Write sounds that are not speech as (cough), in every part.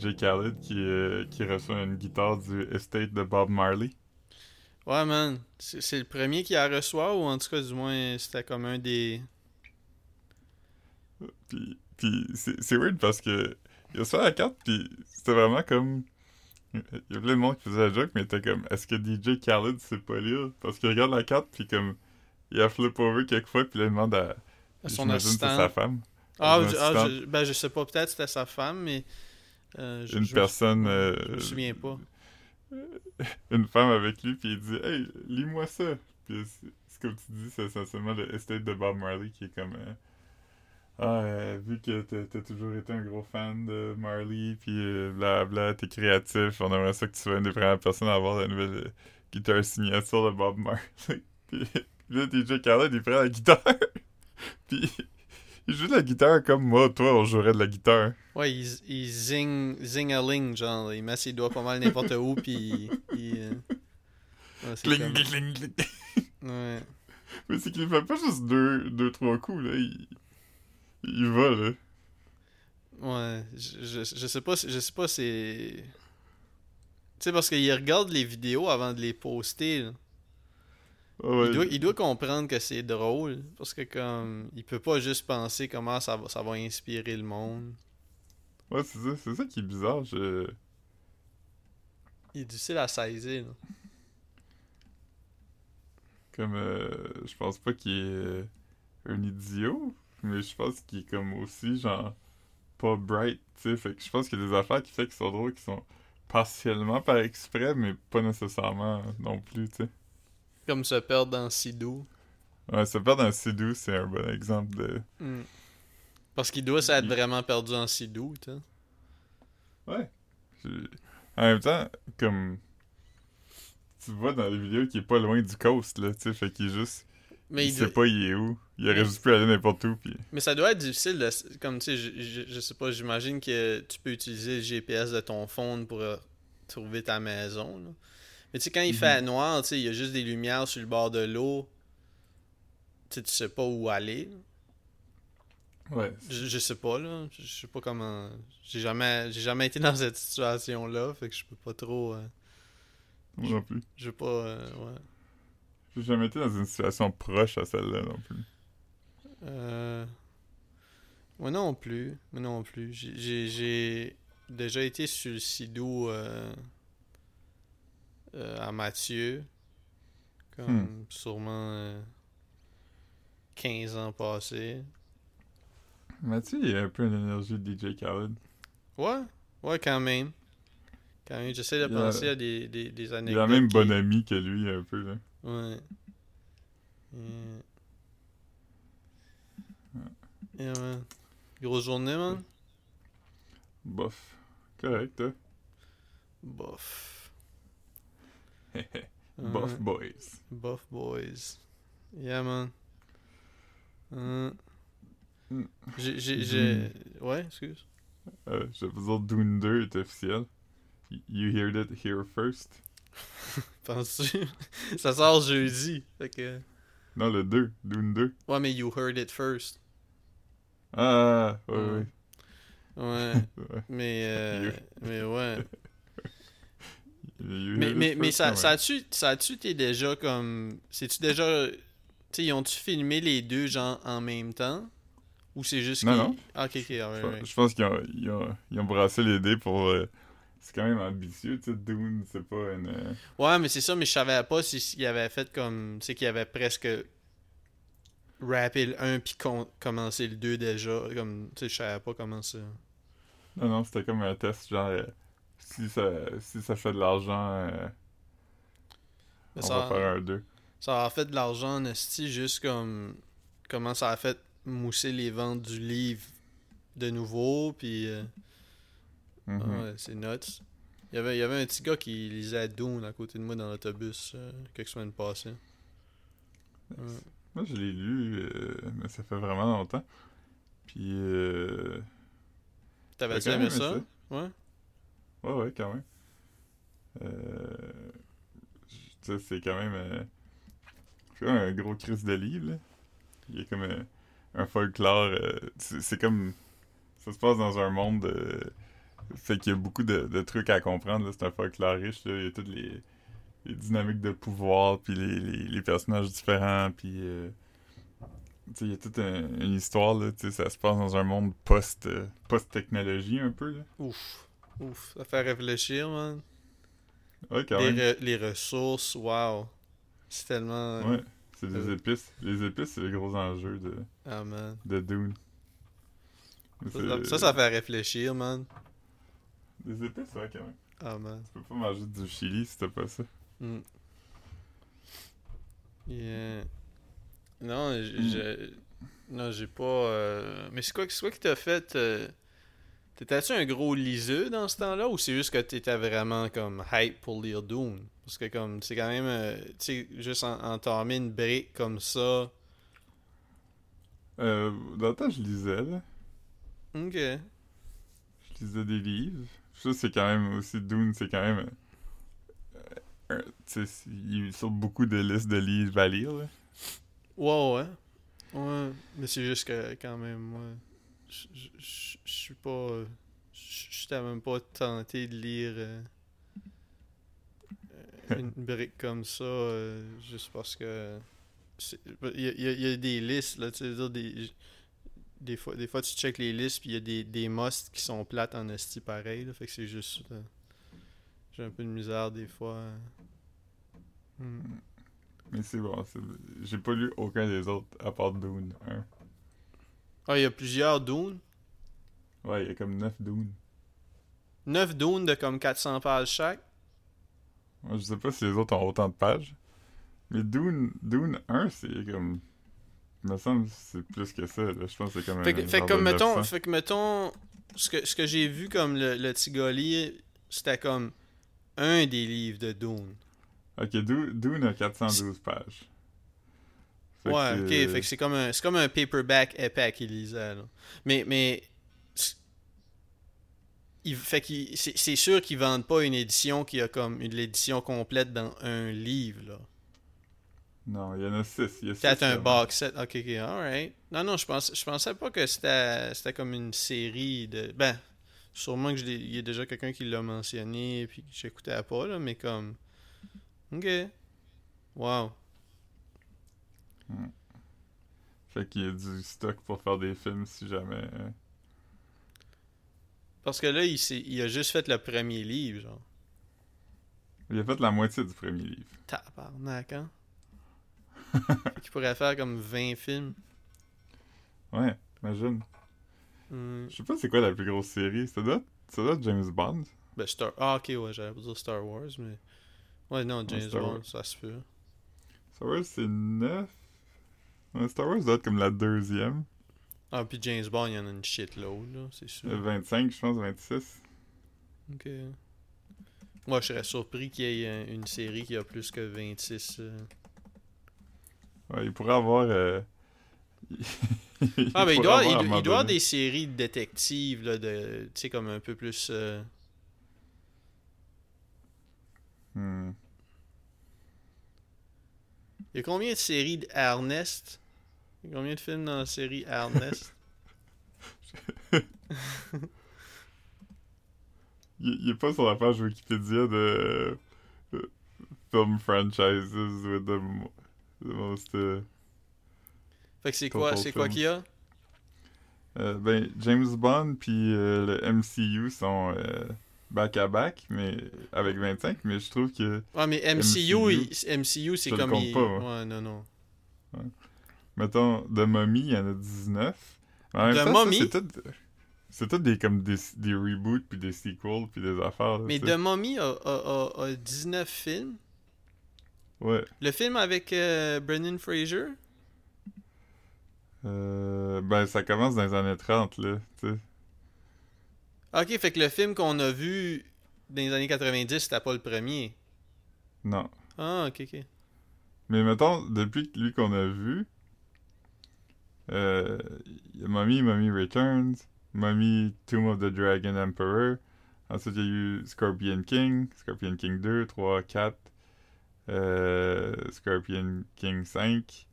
DJ Khaled qui, euh, qui reçoit une guitare du estate de Bob Marley. Ouais, man. C'est le premier qui la reçoit, ou en tout cas, du moins, c'était comme un des. Puis, puis c'est weird parce que il a ça la carte, puis c'était vraiment comme. Il y a plein de monde qui faisait la joke, mais était comme est-ce que DJ Khaled sait pas lire? Parce qu'il regarde la carte, puis comme. Il a flip over quelques fois, puis il demande à. à son c'est assistant. sa femme. Ah, ah, je- ben, je sais pas, peut-être c'était sa femme, mais. Euh, je, Une je personne. euh, Je me souviens pas. (laughs) une femme avec lui, puis il dit Hey, lis-moi ça. Puis c'est comme tu dis, c'est essentiellement le estate de Bob Marley qui est comme. euh, ah, euh, vu que t'as toujours été un gros fan de Marley, puis blabla, t'es créatif, on aimerait ça que tu sois une des premières personnes à avoir la nouvelle guitare signature de Bob Marley. (laughs) puis là, DJ Khaled, il prend la guitare, (laughs) puis il joue de la guitare comme moi, toi, on jouerait de la guitare. Ouais, il, il zing, zing a ling, genre, il met ses doigts pas mal n'importe où, puis il. euh, ouais, Cling, comme- cling, cling. Ouais. Mais c'est qu'il fait pas juste deux, deux trois coups, là. Il, il va, là. Ouais, je, je, je sais pas, si- je sais pas c'est... Tu sais, parce qu'il regarde les vidéos avant de les poster, là. Ah ouais. Il, doit, il doit comprendre que c'est drôle, parce que comme, il peut pas juste penser comment ça va, ça va inspirer le monde. Ouais, c'est ça, c'est ça qui est bizarre. Je... Il est difficile à saisir, là. Comme, euh, je pense pas qu'il est un idiot, mais je pense qu'il est comme aussi, genre, pas bright, tu sais. Fait que je pense qu'il y a des affaires qui fait qu'ils sont drôles qui sont partiellement par exprès, mais pas nécessairement non plus, tu sais. Comme se perdre dans Sidou. Ouais, se perdre dans Sidou, c'est un bon exemple de... Hmm. Parce qu'il doit s'être Il- vraiment perdu en Sidou, tu sais. Ouais. En même temps, comme... Tu vois dans les vidéos qu'il est pas loin du coast, là, tu sais, fait qu'il est juste... Mais il il sait pas il est où. Il aurait Mais- juste pu aller n'importe où, puis... Mais ça doit être difficile, de, comme tu sais, je, je, je sais pas, j'imagine que tu peux utiliser le GPS de ton phone pour euh, trouver ta maison. là. Mais tu sais, quand il Mhm. fait noir, tu sais, il y a juste des lumières sur le bord de l'eau. Tu sais, tu sais pas où aller. Ouais. Je, je sais pas, là. Je, je sais pas comment. J'ai jamais, j'ai jamais été dans (laughs) cette situation-là, fait que je peux pas trop. euh, Moi non plus. je veux pas. euh, ouais. J'ai jamais été dans une situation proche à celle-là non plus. Euh... Moi non plus. Moi non plus. J'ai déjà été sur le Sidou euh, euh, à Mathieu. Comme sûrement euh, 15 ans passés. Mathieu, il a un peu une énergie de DJ Khaled. Ouais, ouais, quand même. Quand même, j'essaie de a- penser à des, des, des Il anecdotes. a même qui- bon ami que lui, un peu, là. Ouais. Euh. Yeah, man. Grosse journée, man. Bof. Correct, hein? Bof. (laughs) Ouais. boys. Buff Boys. Yeah, man. Mm. J'ai. Ouais, excuse. Euh, je dire, Dune 2 est officiel. You heard it here first. (laughs) Penses-tu? (laughs) Ça sort jeudi. Fait que. Non, le 2. Dune 2. Ouais, mais you heard it first. Ah, ouais, ouais. Ouais. ouais. mais. euh, mais ouais. Mais, mais, mais ça, ça a-tu, ça a-tu été déjà comme. C'est-tu déjà. Tu ils ont-tu filmé les deux gens en même temps? Ou c'est juste Non, non. Ah, ok, ok, ouais, Je ouais. pense- Je pense qu'ils ont, ils ont, ils ont brassé les dés pour. euh, c'est quand même ambitieux, tu sais. Dune, c'est pas une. euh, Ouais, mais c'est ça, mais je savais pas si- s'il avait fait comme. Tu sais, qu'il avait presque. rappé le 1 puis commencé le 2 déjà. Comme. Tu sais, je savais pas comment ça. Non, non, c'était comme un test, genre. Si, ça, si ça fait de l'argent, euh, on ça, va faire un 2. ça a fait de l'argent en esti, juste comme. Comment ça a fait mousser les ventes du livre de nouveau, puis. euh, Mhm. Ah Ouais, c'est nuts. Il y, avait, il y avait un petit gars qui lisait Dune à côté de moi dans l'autobus euh, quelques semaines passées. Ouais. Moi, je l'ai lu, euh, mais ça fait vraiment longtemps. Puis, euh, T'avais-tu aimé ça? aimé Ouais. Ouais, ouais, quand même. Euh, c'est quand même. euh, un gros crise de livre. Il y a comme un, un folklore. euh, c'est comme. Ça se passe dans un monde. euh, Fait qu'il y a beaucoup de, de trucs à comprendre. C'est un folklore riche. Là. Il y a toutes les, les dynamiques de pouvoir, puis les, les, personnages différents, puis... euh, il y a toute un- une histoire, là. Ça se passe dans un monde post, euh, post-technologie, un peu, là. Ouf. Ouf. Ça fait réfléchir, man. Ouais, quand Les, même. re- les ressources, wow. C'est tellement. Ouais, c'est des Euh. épices. Les épices, c'est les gros enjeux de, Ah, man. de Dune. Ça, ça, ça fait réfléchir, man. Des épices, ouais, quand même. Ah, man. Tu peux pas manger du chili si t'as pas ça. Mm. Yeah. Non, Mm. je... Non, j'ai pas... euh, Mais c'est quoi, c'est quoi qui t'a fait... euh, T'étais-tu un gros liseux dans ce temps-là ou c'est juste que t'étais vraiment comme hype pour lire Dune? Parce que comme, c'est quand même... euh, Tu sais, juste en- entamer une brique comme ça... Euh, dans le temps, je lisais, là. Ok. Je lisais des livres. Ça, c'est quand même aussi Dune, c'est quand même. euh, tu sais, il sur beaucoup de listes de livres à lire, là. Ouais, ouais. Ouais. Mais c'est juste que quand même, moi... Je suis pas... Je j'étais même pas tenté de lire... euh, euh, une (laughs) brique comme ça, euh, juste parce que il y, a- y y des listes là, tu sais, des des fois des fois tu check les listes puis il y a des des musts qui sont plates en esti pareil, là, fait que c'est juste euh, j'ai un peu de misère des fois. Hmm. Mais c'est bon. c'est- J'ai pas lu aucun des autres à part Dune 1. Ah, il y a plusieurs Dune. Ouais, il y a comme 9 Dune. 9 Dune de comme 400 pages chaque. Moi, je sais pas si les autres ont autant de pages. Mais Dune, Dune 1, c'est comme. Il me semble que c'est plus que ça. Là. Je pense que c'est comme Fait un. que, fait genre comme mettons, 900. fait que mettons ce que ce que j'ai vu comme le, le Tigoli, c'était comme un des livres de Dune. Ok, Du- Dune a 412 pages. Fait ouais, ok, fait que c'est comme un c'est comme un paperback épais qu'il lisait là. Mais mais c'est- il fait qu'il c'est c'est sûr qu'ils vendent pas une édition qui a comme une l'édition complète dans un livre là. Non, il y en a 6. Il y a six Peut-être un box set. Ok, ok, alright. Non, non, je pense, je pensais pas que c'était, c'était comme une série de. Ben, sûrement que je l'ai- il y a déjà quelqu'un qui l'a mentionné puis que j'écoutais pas, là, mais comme. Ok. Wow. Fait qu'il y a du stock pour faire des films si jamais. euh, Parce que là, il, il a juste fait le premier livre, genre. Il a fait la moitié du premier livre. Tabarnak, hein? (laughs) Qu'il pourrait faire comme 20 films. Ouais, imagine. Hmm. Je sais pas c'est quoi la plus grosse série. Ça doit, être- ça doit être James Bond. Ben, Star. Ah, ok, ouais, j'allais pas dire Star Wars, mais. Ouais, non, James Bond, Wars. ça se peut. Star Wars, c'est 9. Star Wars doit être comme la deuxième. Ah, puis James Bond, il y en a une shitload, là, c'est sûr. Euh, 25, je pense, 26. Ok. Moi, je serais surpris qu'il y ait euh, une série qui a plus que 26. euh. Ouais, il pourrait avoir. euh, Ah, (laughs) ben il doit, avoir, il, doit- il moment doit avoir des séries de détectives, là, de, tu sais, comme un peu plus. euh, Hmm. Il y a combien de séries d'Ernest? Il y a combien de films dans la série Ernest? (laughs) Il, il est pas sur la page Wikipédia de euh, film franchises with the, the most. euh, Fait que c'est quoi, c'est quoi qu'il y a? euh, ben, James Bond puis euh, le MCU sont euh, back à back, mais avec 25, mais je trouve que Ouais, mais MCU, MCU, c'est le comme. compte il- pas, moi. Ouais, non, non. Mettons, The Mummy, il y en a 19. Mais en même ça, Mummy? c'est tout, c'est tout des, comme des, des reboots, puis des sequels, puis des affaires. là, Mais. The Mummy a, a, a, a 19 films? Ouais. Le film avec euh, Brendan Fraser? Euh, ben, ça commence dans les années 30, là, tu sais. Ok, fait que le film qu'on a vu dans les années 90, c'était pas le premier. Non. Ah, ok, ok. Mais mettons, depuis lui qu'on a vu, euh, il y a Mummy, Mummy Returns, Mummy, Tomb of the Dragon Emperor. Ensuite, il y a eu Scorpion King, Scorpion King 2, 3, 4, euh, Scorpion King 5.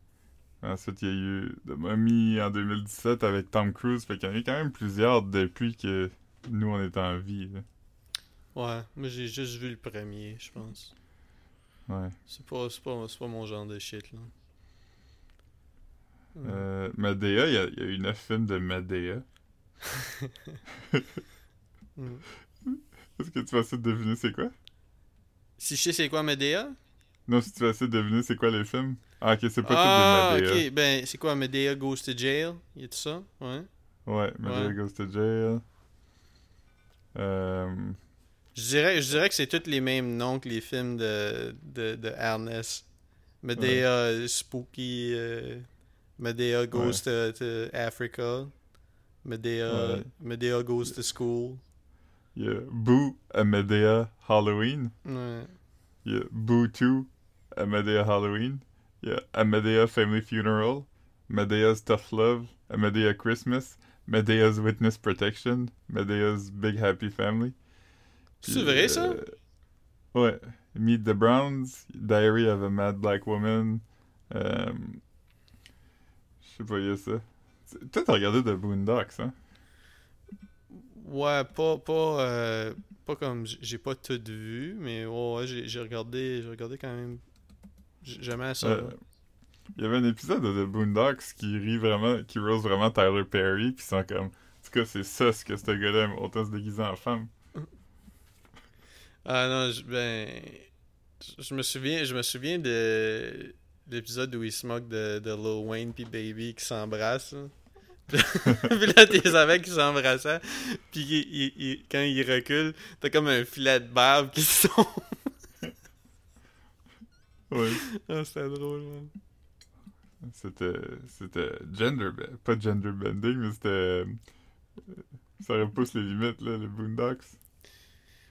Ensuite, il y a eu The Mummy en 2017 avec Tom Cruise. Fait qu'il y en a eu quand même plusieurs depuis que nous, on est en vie. Là. Ouais, moi j'ai juste vu le premier, je pense. Ouais. C'est pas, pas, pas mon genre de shit, là. Euh, Medea, il y, a- il y a eu neuf films de Medea. (laughs) Mm. Est-ce que tu vas essayer de deviner c'est quoi? Si je sais c'est quoi Medea? Non, si tu vas essayer de deviner c'est quoi les films. Ah, ok, c'est pas Ah, tous des Medea. ok. Ben, c'est quoi Medea Goes to Jail? Y a tout ça? Ouais. Ouais, Medea Ouais. Goes to Jail. Euh, Je dirais, je dirais que c'est tous les mêmes noms que les films de, de, de Ernest. Medea Spooky, euh, Medea Goes to, to Africa, Medea, Ouais. Medea Goes to School. Il y a Boo Medea Halloween. Il y a Boo 2 a Medea Halloween. Il y a Medea Family Funeral. Medea's Tough Love. Medea Christmas. Medea's Witness Protection. Medea's Big Happy Family. C'est vrai, ça? euh, Ouais. Meet the Browns. Diary of a Mad Black Woman. Euh, Je sais pas, il y a ça. Toi, t'as regardé The Boondocks, hein? Ouais, pas, pas, euh, pas comme j'ai pas tout vu, mais ouais, j'ai regardé, regardé quand même. j- J'aimais ça. Euh, Il y avait un épisode de The Boondocks qui rit vraiment, qui rose vraiment Tyler Perry, puis ils sont comme, en tout cas, c'est ça ce que ce gars-là aime, autant se déguiser en femme. Ah non, je- ben. je- me souviens, je me souviens de l'épisode où il se moque de, de Lil Wayne puis Baby qui s'embrassent. (laughs) puis là, t'es savais qu'ils s'embrassaient. Puis il- il- il- quand il recule, t'as comme un filet de barbe qui (laughs) tombe. Ouais. ah, c'était drôle, man. C'était, c'était gender, pas gender bending, mais c'était, euh, ça repousse les limites, là, les Boondocks.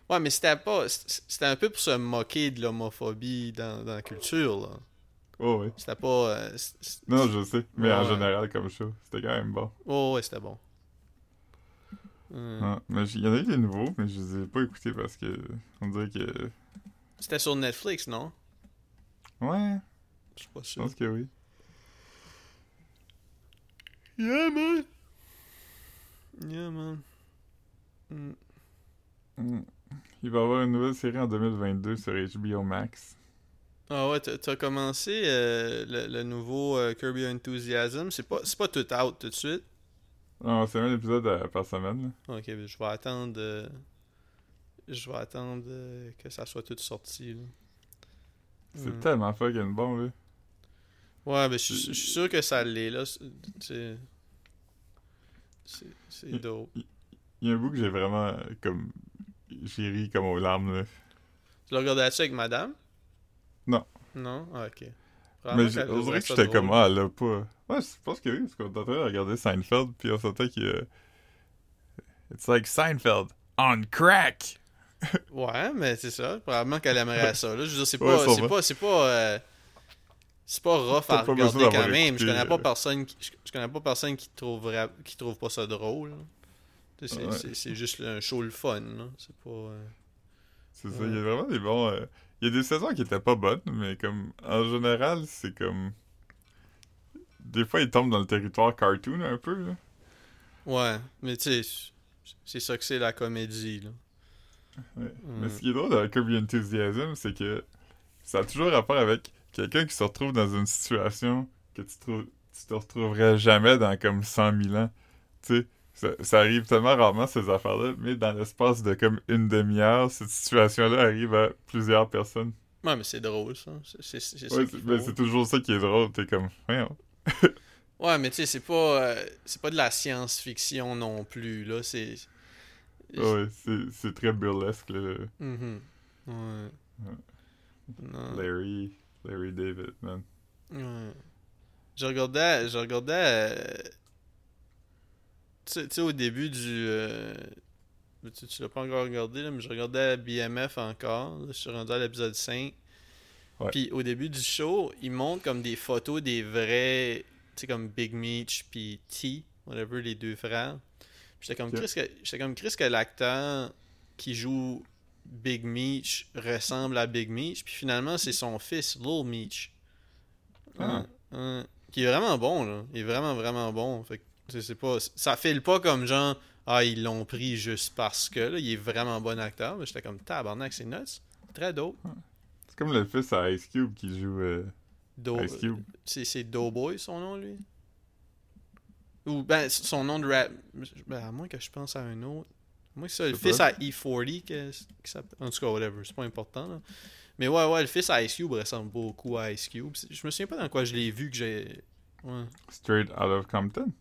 Ouais, mais c'était pas. C'était un peu pour se moquer de l'homophobie dans, dans la culture, là. Oh, ouais. C'était pas. euh, Non, je sais, mais en général, comme show, c'était quand même bon. Oh, ouais, c'était bon. Hum. Ah, mais il y en a eu des nouveaux, mais je les ai pas écoutés parce que, on dirait que, C'était sur Netflix, non? ouais, Je suis pas je sûr. pense que oui. Yeah, man. Yeah, man. Mm. Mm. Il va y avoir une nouvelle série en 2022 sur HBO Max. Ah ouais, t'as t'as commencé euh, le, le nouveau euh, Kirby Enthusiasm. C'est pas, c'est pas tout out tout de suite. Non, c'est un épisode à- par semaine, là. Ok, je vais attendre. euh, je vais attendre euh, que ça soit tout sorti. C'est Mm. tellement fucking bon, là. Ouais, ben je suis- je suis sûr que ça l'est, là. C'est- C'est. Dope. Il y a un bout que j'ai vraiment, comme, j'ai ri comme aux larmes, là. Tu l'as regardé avec madame? Non. Non? Ah, ok. Mais on dirait que j'étais comme, ah, là, pas... Ouais, je pense que oui, parce qu'on est en train de regarder Seinfeld, puis on sentait que... euh, It's like Seinfeld on crack! Ouais, mais c'est ça. Probablement qu'elle aimerait ça. Là. Je veux dire, c'est Ouais, pas, c'est pas, c'est pas, euh, c'est pas rough à pas regarder quand même. Je écouté, connais pas euh, personne qui, je, je connais pas personne qui trouverait, qui trouve pas ça drôle. C'est, Ouais. juste un show le fun. C'est pas. euh, C'est ça, il y a vraiment des bons... euh, Il y a des saisons qui étaient pas bonnes, mais comme, en général, c'est comme... Des fois, ils tombent dans le territoire cartoon, un peu, là. Ouais, mais tu sais, c'est ça que c'est la comédie. Là. Ouais. Mm. Mais ce qui est drôle dans Kirby Enthusiasm, c'est que ça a toujours rapport avec quelqu'un qui se retrouve dans une situation que tu, trouves, tu te retrouverais jamais dans comme 100 000 ans. Tu sais, ça, ça arrive tellement rarement ces affaires-là, mais dans l'espace de comme une demi-heure, cette situation-là arrive à plusieurs personnes. Ouais, mais c'est drôle ça. C'est, Ouais, ben, toujours ça qui est drôle. T'es comme, voyons. (laughs) Ouais, mais tu sais, c'est pas, euh, c'est pas de la science-fiction non plus. Là. C'est. Ouais, c'est très burlesque, là. Mhm. Ouais. Ouais. Larry, Larry David, man. Ouais. Je regardais, je regardais, euh, tu sais- au début du, euh, tu, tu l'as pas encore regardé, là, mais je regardais BMF encore, là, je suis rendu à l'épisode 5. Ouais. Puis au début du show, ils montrent comme des photos des vrais, tu sais, comme Big Meech puis T, whatever, les deux frères. Puis J'étais comme, Ok. Chris que, j'étais comme Chris que l'acteur qui joue Big Meech ressemble à Big Meech, puis finalement c'est son fils, Lil Meech. Ah. Qui est vraiment bon, là. Il est vraiment, vraiment bon. Fait que, c'est pas... Ça file pas comme genre ah, ils l'ont pris juste parce que, là, il est vraiment bon acteur. Mais j'étais comme, tabarnak, c'est nuts. Très dope. C'est comme le fils à Ice Cube qui joue euh, Do- Ice Cube. C'est, c'est Doughboy, son nom, lui? Ou, ben, son nom de rap. Ben, à moins que je pense à un autre. Moi, c'est ça, le fils à E40 que- qui s'appelle. En tout cas, whatever, c'est pas important, là. Mais ouais, ouais, le fils à Ice Cube ressemble beaucoup à Ice Cube. Je me souviens pas dans quoi je l'ai vu que j'ai. Ouais. Straight Out of Compton?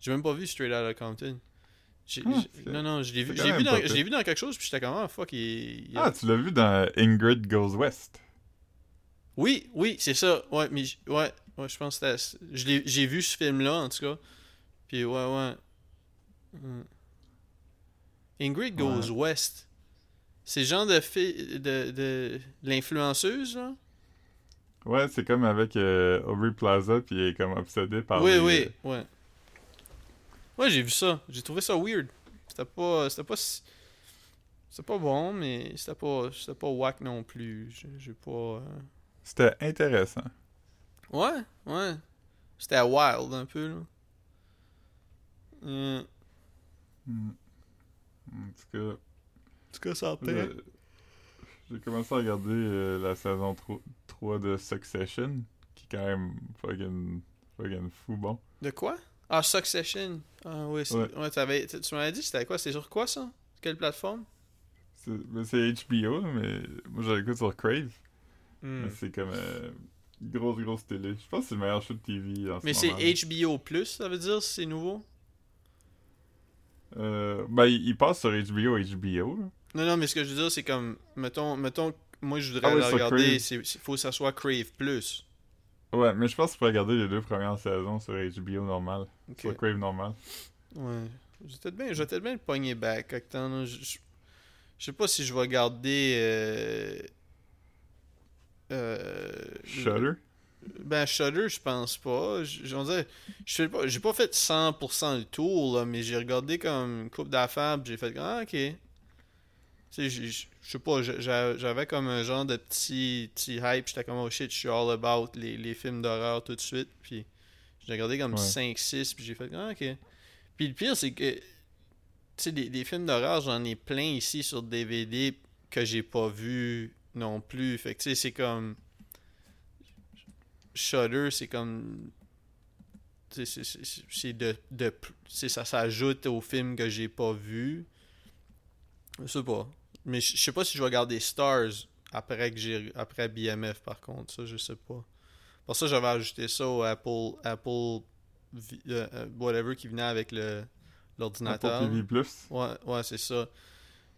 J'ai même pas vu Straight Outta Compton. J'ai- Ah, non, non, je l'ai vu, vu, dans, vu dans quelque chose, puis j'étais comme, ah, fuck, il, il- Ah, tu l'as vu dans Ingrid Goes West. Oui, oui, c'est ça. Ouais, mais ouais, ouais, je pense que J'ai vu ce film-là, en tout cas. Puis ouais, ouais. Hmm. Ingrid Goes West. C'est le genre de de, de l'influenceuse, là? Ouais, c'est comme avec euh, Aubrey Plaza, puis il est comme obsédé par oui, les- oui, ouais. Ouais, j'ai vu ça. J'ai trouvé ça weird. C'était pas. C'était pas. si- C'était pas bon, mais c'était pas. C'était pas whack non plus. J'ai pas. euh, C'était intéressant. Ouais, ouais. C'était wild un peu, là. Hmm. Hmm. En tout cas, En tout cas, ça là, j'ai commencé à regarder euh, la saison 3, 3 de Succession, qui est quand même fucking, fucking fou bon. De quoi? Ah, Succession. Ah oui, c'est- Ouais. ouais, t'avais- tu tu m'avais dit c'était quoi? C'était sur quoi ça? Quelle plateforme? C'est ben, c'est HBO, mais moi je l'écoute sur Crave. Hmm. Mais c'est comme euh, grosse, grosse télé. Je pense que c'est le meilleur show de TV en Mais ce c'est. HBO Plus, ça veut dire c'est nouveau? Euh, ben, il, il passe sur HBO, HBO. là. Non, non, mais ce que je veux dire, c'est comme, mettons, mettons, moi je voudrais Ah oui, sur regarder, c'est- faut que ça soit Crave Plus. Ouais, mais je pense que tu peux regarder les deux premières saisons sur HBO normal. Sur Crave normal. Ouais. Je vais peut-être bien, bien le pogner back là. Je, sais pas si je vais garder. Euh, euh, Shutter? Ben, Shudder, je pense pas. Je- pas, j'ai pas fait 100% le tour, là, mais j'ai regardé comme une coupe d'affaires, j'ai fait ah, ok. Tu sais, j'ai- je sais pas, j'a- j'a- j'avais comme un genre de petit, petit hype, j'étais comme oh shit, je suis all about les, les films d'horreur tout de suite, puis j'ai regardé comme Ouais. 5-6, puis j'ai fait ah, ok. Puis le pire, c'est que, tu sais, des, des films d'horreur, j'en ai plein ici sur DVD que j'ai pas vu non plus. Fait que, tu sais, c'est comme. Shudder, c'est comme. C'est de. de ça s'ajoute aux films que j'ai pas vus. Je sais pas. Mais je sais pas si je vais garder Stars après que j'ai après BMF par contre. Ça, je sais pas. Pour ça, j'avais ajouté ça au Apple. Apple. euh, euh, whatever qui venait avec le Apple l'ordinateur. TV+. Plus. Ouais, ouais, c'est ça.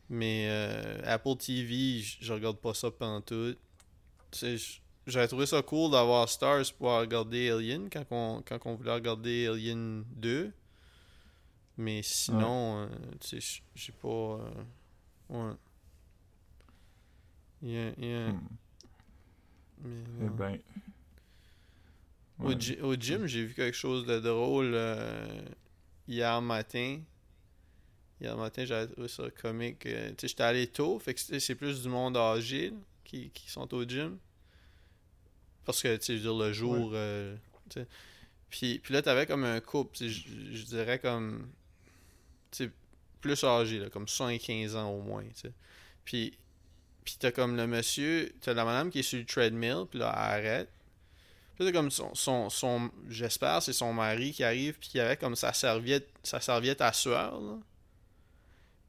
Mais euh, Apple TV, je regarde pas ça pendant tout. Tu sais, j'avais trouvé ça cool d'avoir Stars pour regarder Alien quand on, quand on voulait regarder Alien 2. Mais sinon, euh, tu sais, j'ai pas. euh, ouais. Il y a- il y a- Hmm. mais Eh ben. Au, ouais. gy- au gym, j'ai vu quelque chose de drôle euh, hier matin. Hier matin, j'avais trouvé ça comique. tu sais, j'étais allé tôt, fait que c'est c'est plus du monde âgé là, qui, qui sont au gym. Parce que, tu sais, je veux dire, le jour. euh, tu sais. puis, puis là, t'avais comme un couple, je dirais comme. Tu plus âgé, là, comme 75 ans au moins, tu. Puis, puis t'as comme le monsieur, t'as la madame qui est sur le treadmill, puis là, elle arrête. Puis t'as comme son, son, son j'espère, c'est son mari qui arrive, puis qui avait comme sa serviette, sa serviette à sueur, là.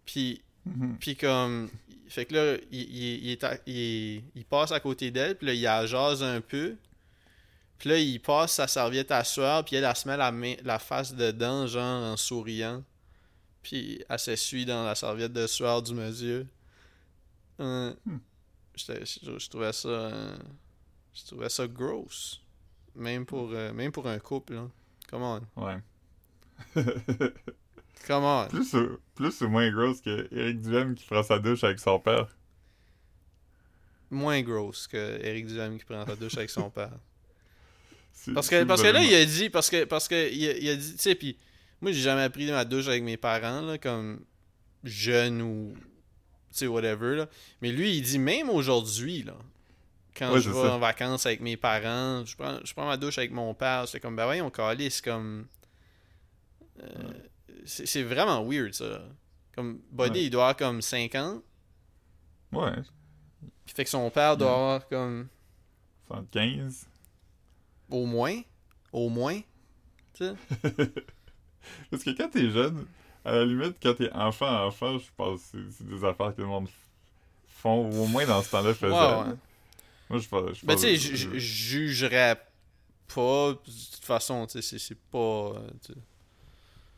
Puis, Mhm. puis comme, fait que là, il, il, il est à- il- il passe à côté d'elle, puis là, il la jase un peu. Puis là, il passe sa serviette à sueur, puis elle, elle se met la, main, la face dedans, genre en souriant. Puis elle s'essuie dans la serviette de sueur du monsieur. Euh, Hmm. je, je trouvais ça. euh, je trouvais ça gross. Même pour, euh, même pour un couple, là. Come on. Ouais. (laughs) Come on. plus, ou, plus ou moins grosse que Eric Duhem qui prend sa douche avec son père. Moins gross que Eric Duhem qui prend sa douche avec son père. (laughs) Parce que, parce que là, il a dit, parce que, parce que, il a, il a dit, tu sais, puis moi, j'ai jamais pris ma douche avec mes parents, là, comme jeune ou, tu sais, whatever, là. Mais lui, il dit, même aujourd'hui, là, quand Ouais, je vais ça. en vacances avec mes parents, je prends, je prends ma douche avec mon père, c'est comme, ben voyons, calé, c'est comme, euh, c'est vraiment weird, ça. Comme, Buddy, Ouais. il doit avoir comme 50. Ouais, Puis fait que son père doit avoir comme. 75. Au moins. Au moins. Tu sais. (laughs) Parce que quand t'es jeune, à la limite, quand t'es enfant, enfant, je pense que c'est- des affaires que le monde font, au moins dans ce temps-là faisaient. (laughs) Ouais, ouais. Moi, je pense. Ben, tu sais, je- jugerais pas. De toute façon, tu sais, c'est- c'est pas. euh.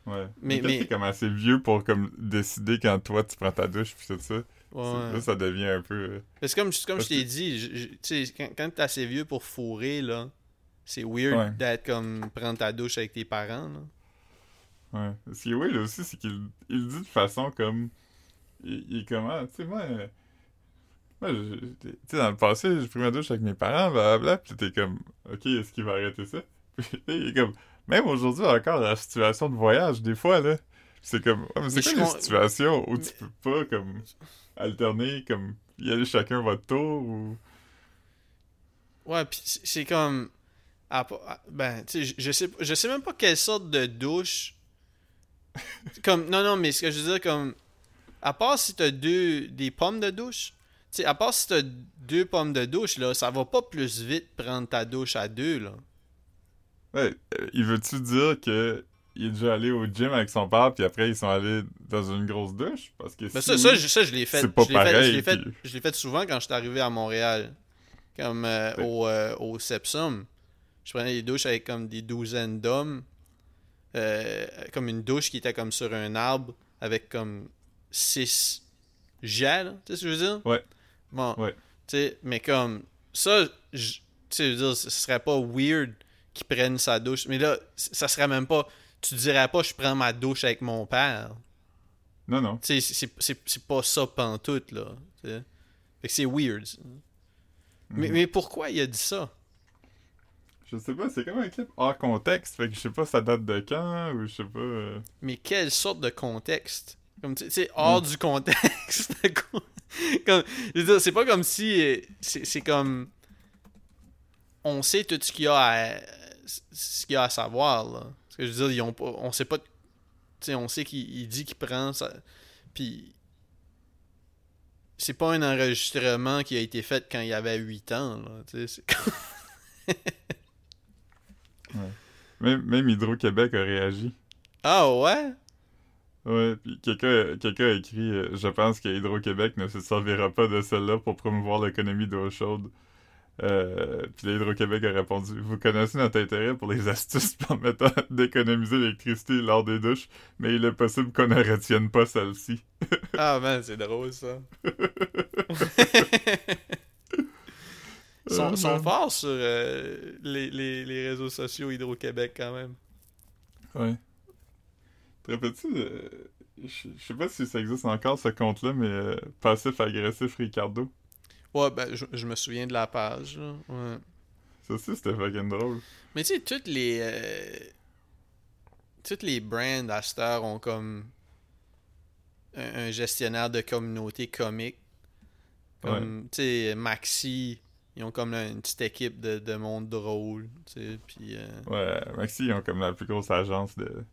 Ouais. Mais- Mais, t'es comme assez vieux pour comme décider quand toi tu prends ta douche puis tout ça, Ouais, c'est- là ça devient un peu. euh, Mais c'est comme, c'est comme je Parce t'ai dit, je- je- tu sais, quand, quand t'es assez vieux pour fourrer, là, c'est weird Ouais. d'être comme prendre ta douche avec tes parents, là. Ouais. Ce qui est weird aussi, c'est qu'il il dit de façon comme. Il, comment. Tu sais, moi. euh, Moi, je- tu sais, dans le passé, j'ai pris ma douche avec mes parents, blablabla, pis t'es comme, ok, est-ce qu'il va arrêter ça? (laughs) Puis il est comme, même aujourd'hui encore, la situation de voyage, des fois, là, c'est comme, mais c'est quoi les con- situations où mais- tu peux pas, comme, alterner, comme, y aller chacun votre tour, ou? Ouais, pis c'est comme. ben, tu sais, je- je sais, je sais même pas quelle sorte de douche. (laughs) comme, non, non, mais ce que je veux dire, comme. À part si t'as deux. des pommes de douche. Tu sais, à part si t'as deux pommes de douche, là, ça va pas plus vite prendre ta douche à deux, là. Ouais, euh, il veut-tu dire que il est déjà allé au gym avec son père, puis après ils sont allés dans une grosse douche? Parce que Ben ça, ça, je, ça, je l'ai fait. c'est pas je fait- pareil, Je l'ai fait, puis- je l'ai fait souvent quand je suis arrivé à Montréal. Comme euh, Ouais. au, euh, au Sepsum. Je prenais des douches avec comme des douzaines d'hommes. Euh, comme une douche qui était comme sur un arbre avec comme six jets, là. Tu sais ce que je veux dire? Ouais. Bon. Ouais. Tu sais, mais comme ça, je- tu sais, je veux dire, ce serait pas weird qu'ils prennent sa douche. Mais là, ça serait même pas. Tu dirais pas, je prends ma douche avec mon père. Non, non. C'est- c'est c'est pas ça pantoute, là. Fait que c'est weird. Mais, Mhm. mais pourquoi il a dit ça? Je sais pas, c'est comme un clip hors contexte, fait que je sais pas ça date de quand, ou je sais pas... euh, Mais quelle sorte de contexte? Comme, tu sais, hors du contexte. (laughs) comme, je veux dire, c'est pas comme si... euh, C'est c'est comme... On sait tout ce qu'il y a à... Ce qu'il y a à savoir, là. Que je veux dire, ils ont pas, on sait pas... Tu sais, on sait qu'il il dit qu'il prend ça... Puis... C'est pas un enregistrement qui a été fait quand il avait 8 ans, là. (laughs) Même, même Hydro-Québec a réagi. Ah ouais? Ouais, puis quelqu'un quelqu'un a écrit euh, Je pense que Hydro-Québec ne se servira pas de celle-là pour promouvoir l'économie d'eau chaude. Euh, puis là, Hydro-Québec a répondu Vous connaissez notre intérêt pour les astuces permettant (laughs) d'économiser l'électricité lors des douches, mais il est possible qu'on ne retienne pas celle-ci. (laughs) Ah man, c'est drôle ça. (laughs) Ils sont, Euh, sont forts sur euh, les, les, les réseaux sociaux Hydro-Québec quand même. Ouais. Te rappelles-tu de- Je sais pas si ça existe encore ce compte-là, mais euh, passif-agressif Ricardo. Ouais, ben je, je me souviens de la page. là. Ouais. Ça aussi, c'était fucking drôle. Mais tu sais, toutes les. euh, toutes les brands à cette heure ont comme. Un, un gestionnaire de communauté comique. Comme, tu sais, Maxi. Ils ont comme là, une petite équipe de, de monde drôle. Tu sais, puis. euh, Ouais, Maxi, ils ont comme la plus grosse agence de,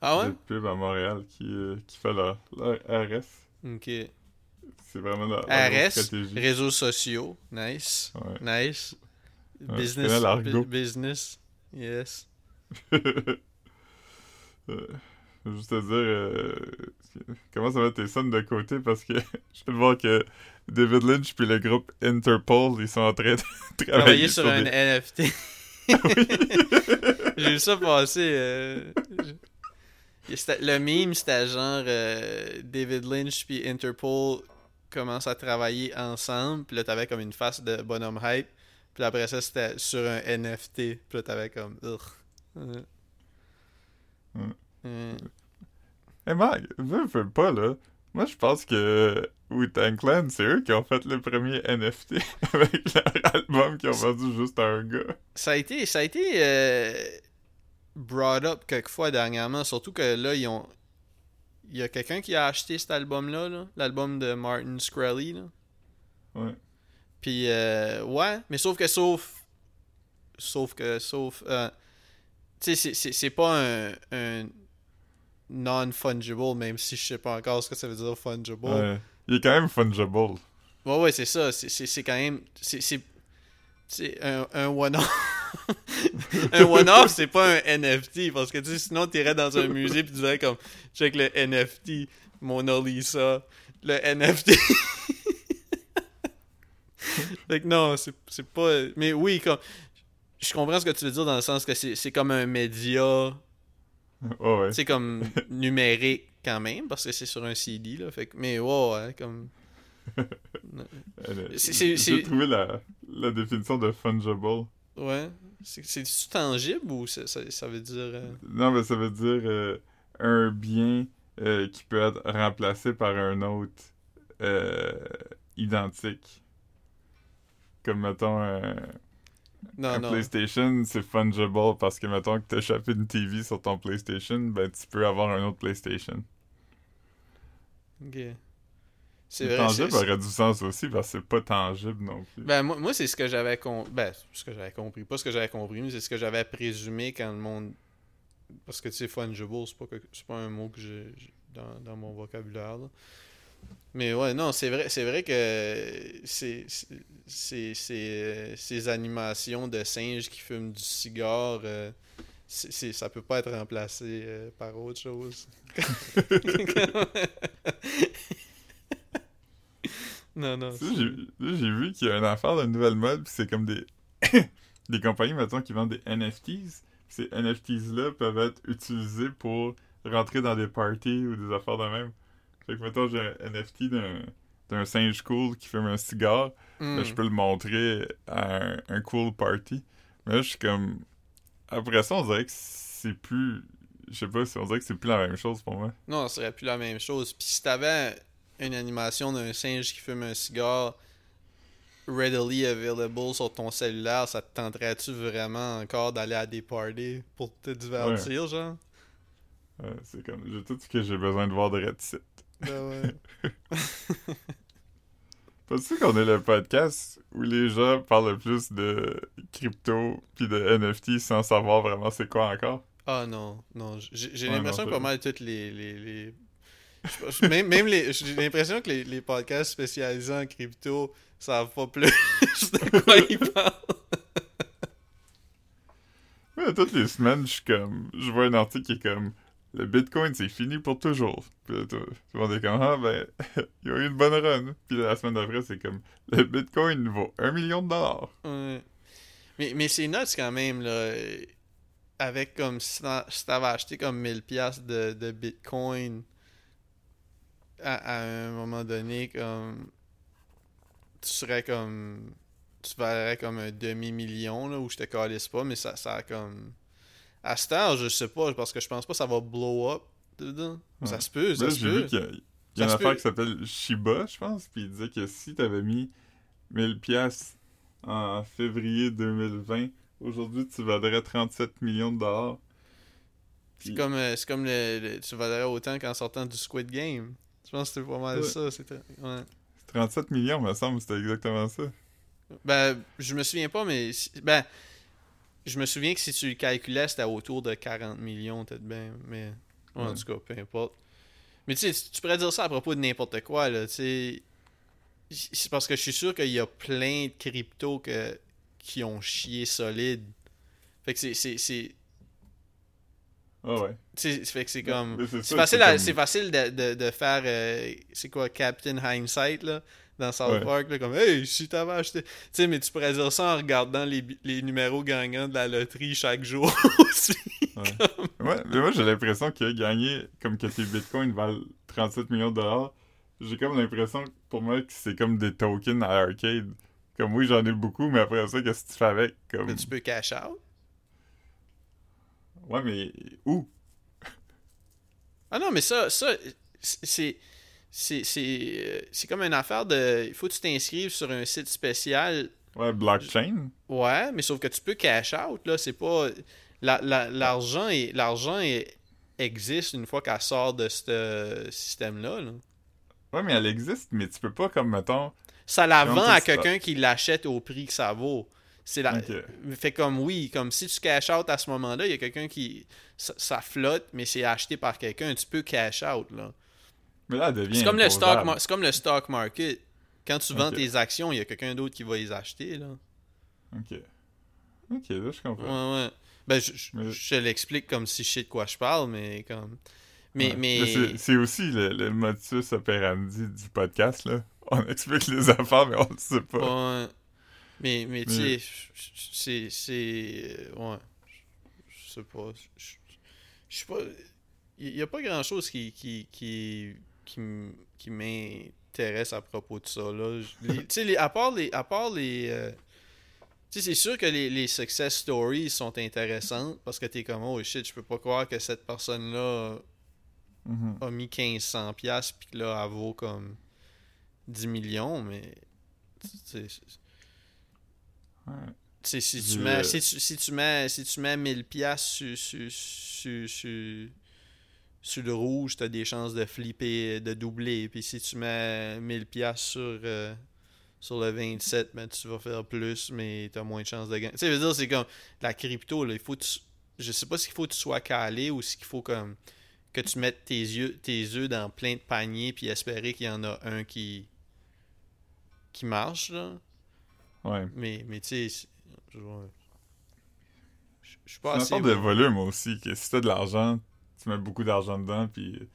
Ah ouais? de pub à Montréal qui, euh, qui fait leur, leur RS. Ok. C'est vraiment stratégie. réseaux sociaux, nice, Ouais. nice. Ouais, business, business, yes. (laughs) Euh, juste te dire, euh, comment ça va tes scènes de côté? Parce que (laughs) je peux voir que David Lynch puis le groupe Interpol, ils sont en train de (laughs) travailler Travailler sur un des- NFT. J'ai vu ça passer. euh, Le meme, c'était genre euh, David Lynch puis Interpol commencent à travailler ensemble. Puis là, t'avais comme une face de bonhomme hype. Puis après ça, c'était sur un NFT. Puis là, t'avais comme. Ugh. Ouais. Euh. Hey veux, veux pas là. Moi je pense que Wu-Tang Clan, c'est eux qui ont fait le premier NFT (laughs) avec leur album qui ont vendu juste à un gars. Ça a été, ça a été euh, brought up quelquefois dernièrement, surtout que là, ils ont. Il y a quelqu'un qui a acheté cet album-là, là, l'album de Martin Shkreli. Là. Ouais. Puis, euh, ouais, mais sauf que, sauf. Sauf que, sauf. euh, tu sais, c'est- pas un, un, non-fungible, même si je sais pas encore ce que ça veut dire fungible. Ouais. Il est quand même fungible. Ouais, ouais, c'est ça. C'est- quand même. C'est un, un one-off. Un one-off, c'est pas un NFT. Parce que tu sais, sinon, t'irais dans un musée puis tu dirais comme check le NFT, Mona Lisa, le NFT. (laughs) fait que non, c'est pas. Mais oui, comme. Je comprends ce que tu veux dire dans le sens que c'est comme un média. Ouais, ouais. C'est comme numérique quand même, parce que c'est sur un CD, là. Fait que, mais ouais, ouais, comme. (laughs) J'ai trouvé la, la définition de fungible. Ouais. C'est- C'est-tu tangible ou ça, ça, ça veut dire. euh, Non, mais ça veut dire euh, un bien euh, qui peut être remplacé par un autre identique. Comme, mettons, un, Non, un non. PlayStation, c'est fungible parce que, mettons, que t'as échappé une TV sur ton PlayStation, ben, tu peux avoir un autre PlayStation. Ok. C'est vrai. tangible aurait du sens aussi parce que c'est pas tangible non plus. Ben, moi, moi c'est ce que j'avais compris. Ben, ce que j'avais compris. Pas ce que j'avais compris, mais c'est ce que j'avais présumé quand le monde. Parce que tu sais, fungible, c'est pas, que- c'est pas un mot que j'ai dans, dans mon vocabulaire. là. Mais ouais, non, c'est vrai, c'est vrai que c'est, c'est, c'est- c'est, ces animations de singes qui fument du cigare, euh, c'est, c'est- ça peut pas être remplacé euh, par autre chose. (laughs) (laughs) non, non. Tu sais, j'ai là, j'ai vu qu'il y a une affaire de nouvelle mode, puis c'est comme des (laughs) des compagnies, mettons, qui vendent des NFTs. Ces NFTs-là peuvent être utilisés pour rentrer dans des parties ou des affaires de même. Fait que, mettons, j'ai un NFT d'un d'un singe cool qui fume un cigare, ben, Hmm. je peux le montrer à un, un cool party. Mais là, je suis comme... Après ça, on dirait que c'est plus... Je sais pas, si on dirait que c'est plus la même chose pour moi. Non, ce serait plus la même chose. Puis si t'avais une animation d'un singe qui fume un cigare readily available sur ton cellulaire, ça te tenterait-tu vraiment encore d'aller à des parties pour te divertir, genre? Ouais, c'est comme... J'ai tout ce que j'ai besoin de voir de Red Site. Ben ouais. (laughs) Penses-tu qu'on est le podcast où les gens parlent le plus de crypto puis de NFT sans savoir vraiment c'est quoi encore? Ah non, non. J'ai Ouais, l'impression que pas mal toutes les. les, les... je- même, même les. J'ai l'impression que les, les podcasts spécialisés en crypto savent pas plus (laughs) de quoi ils parlent. Mais toutes les semaines, je suis comme... Je vois un article qui est comme... Le Bitcoin, c'est fini pour toujours. Puis là, tout, le monde est comme... Ah, ben... (laughs) Il y a eu une bonne run. Puis là, la semaine d'après, c'est comme... Le Bitcoin vaut un million de dollars. Ouais. Mais, mais c'est nuts quand même, là. Avec comme si t'a- si t'avais acheté comme 1000$ piastres de, de Bitcoin à, à un moment donné, comme. Tu serais comme. Tu valerais comme un demi-million, là, où je te calisse pas, mais ça, ça a comme. À cette heure, je sais pas, parce que je pense pas que ça va blow up dedans. Ça se peut, ça Là, se peut. vu qu'il y a, il y a une affaire qui s'appelle Shiba, je pense, puis il disait que si t'avais mis 1000 pièces en février 2020, aujourd'hui tu valerais 37 millions de dollars. C'est comme, euh, c'est comme le, le- tu valerais autant qu'en sortant du Squid Game. Je pense que c'était pas mal Ouais. ça. C'était, ouais. 37 millions, me semble, c'était exactement ça. Ben, je me souviens pas, mais. Ben, je me souviens que si tu le calculais, c'était autour de 40 millions, peut-être bien. Mais. En Ouais. tout cas, peu importe. Mais tu sais, tu pourrais dire ça à propos de n'importe quoi, là. Tu sais. C'est parce que je suis sûr qu'il y a plein de cryptos que, qui ont chié solide. Fait que c'est. C'est, c'est Ah ouais. sais, fait que c'est comme. c'est C'est facile, c'est à- comme- c'est facile de, de, de faire. euh, c'est quoi, Captain Hindsight, là, dans South Ouais. Park, là, comme, hey, si t'avais acheté. Tu sais, mais tu pourrais dire ça en regardant les, les numéros gagnants de la loterie chaque jour (laughs) aussi. Ouais, mais moi j'ai l'impression que gagner comme que tes bitcoins valent 37 millions de dollars, j'ai comme l'impression pour moi que c'est comme des tokens à arcade. Comme oui, j'en ai beaucoup, mais après ça, qu'est-ce que tu fais avec? Comme... Mais tu peux cash out. Ouais, mais où? Ah non, mais ça, ça c'est. C'est, c'est, euh, c'est comme une affaire de. Il faut que tu t'inscrives sur un site spécial. Ouais, blockchain? Ouais, mais sauf que tu peux cash out, là. C'est pas. la- la- l'argent existe une fois qu'elle sort de ce système-là. là. Ouais, mais elle existe, mais tu peux pas comme, mettons... Ça la vend à quelqu'un qui l'achète au prix que ça vaut. C'est la... Fait comme oui, comme si tu cash out à ce moment-là, il y a quelqu'un qui. Ça, ça flotte, mais c'est acheté par quelqu'un. Tu peux cash out, là. Mais là, devient. C'est comme, le stock mar- c'est comme le stock market. Quand tu vends tes actions, il y a quelqu'un d'autre qui va les acheter, là. Ok. Ok, là, je comprends. Ouais, ouais. Ben, je, je, Mais- je te l'explique comme si je sais de quoi je parle, mais comme. Mais. Ouais. mais... c'est- C'est aussi le, le modus operandi du podcast, là. On explique les (laughs) affaires, mais on le sait pas. Ouais. Mais, mais tu sais, c'est. c'est euh, Ouais. Je sais pas. Je sais pas. Il n'y a pas grand chose qui, qui, qui, qui, qui m'intéresse à propos de ça. Là. (laughs) Tu sais, les- à part les. À part les euh, tu sais, c'est sûr que les, les success stories sont intéressantes parce que t'es comme, oh shit, je peux pas croire que cette personne-là Mhm. a mis 1500$ piastres, puis que là, elle vaut comme 10 millions, mais. tu sais, tu sais, si tu mets euh, si tu, si tu mets si tu mets 1000 pièces sur, sur, sur, sur, sur le rouge, t'as des chances de flipper, de doubler. Puis si tu mets 1000 pièces sur euh, sur le 27, ben tu vas faire plus, mais t'as moins de chances de gagner. Tu sais, veux dire, c'est comme la crypto, là, il faut que tu- je sais pas s'il faut que tu sois calé ou s'il faut comme que tu mettes tes yeux tes œufs dans plein de paniers puis espérer qu'il y en a un qui qui marche là. Ouais. Mais, mais tu sais, c'est- je je je suis pas C'est une assez. sorte de volume aussi, que si t'as de l'argent, tu mets beaucoup d'argent dedans, puis...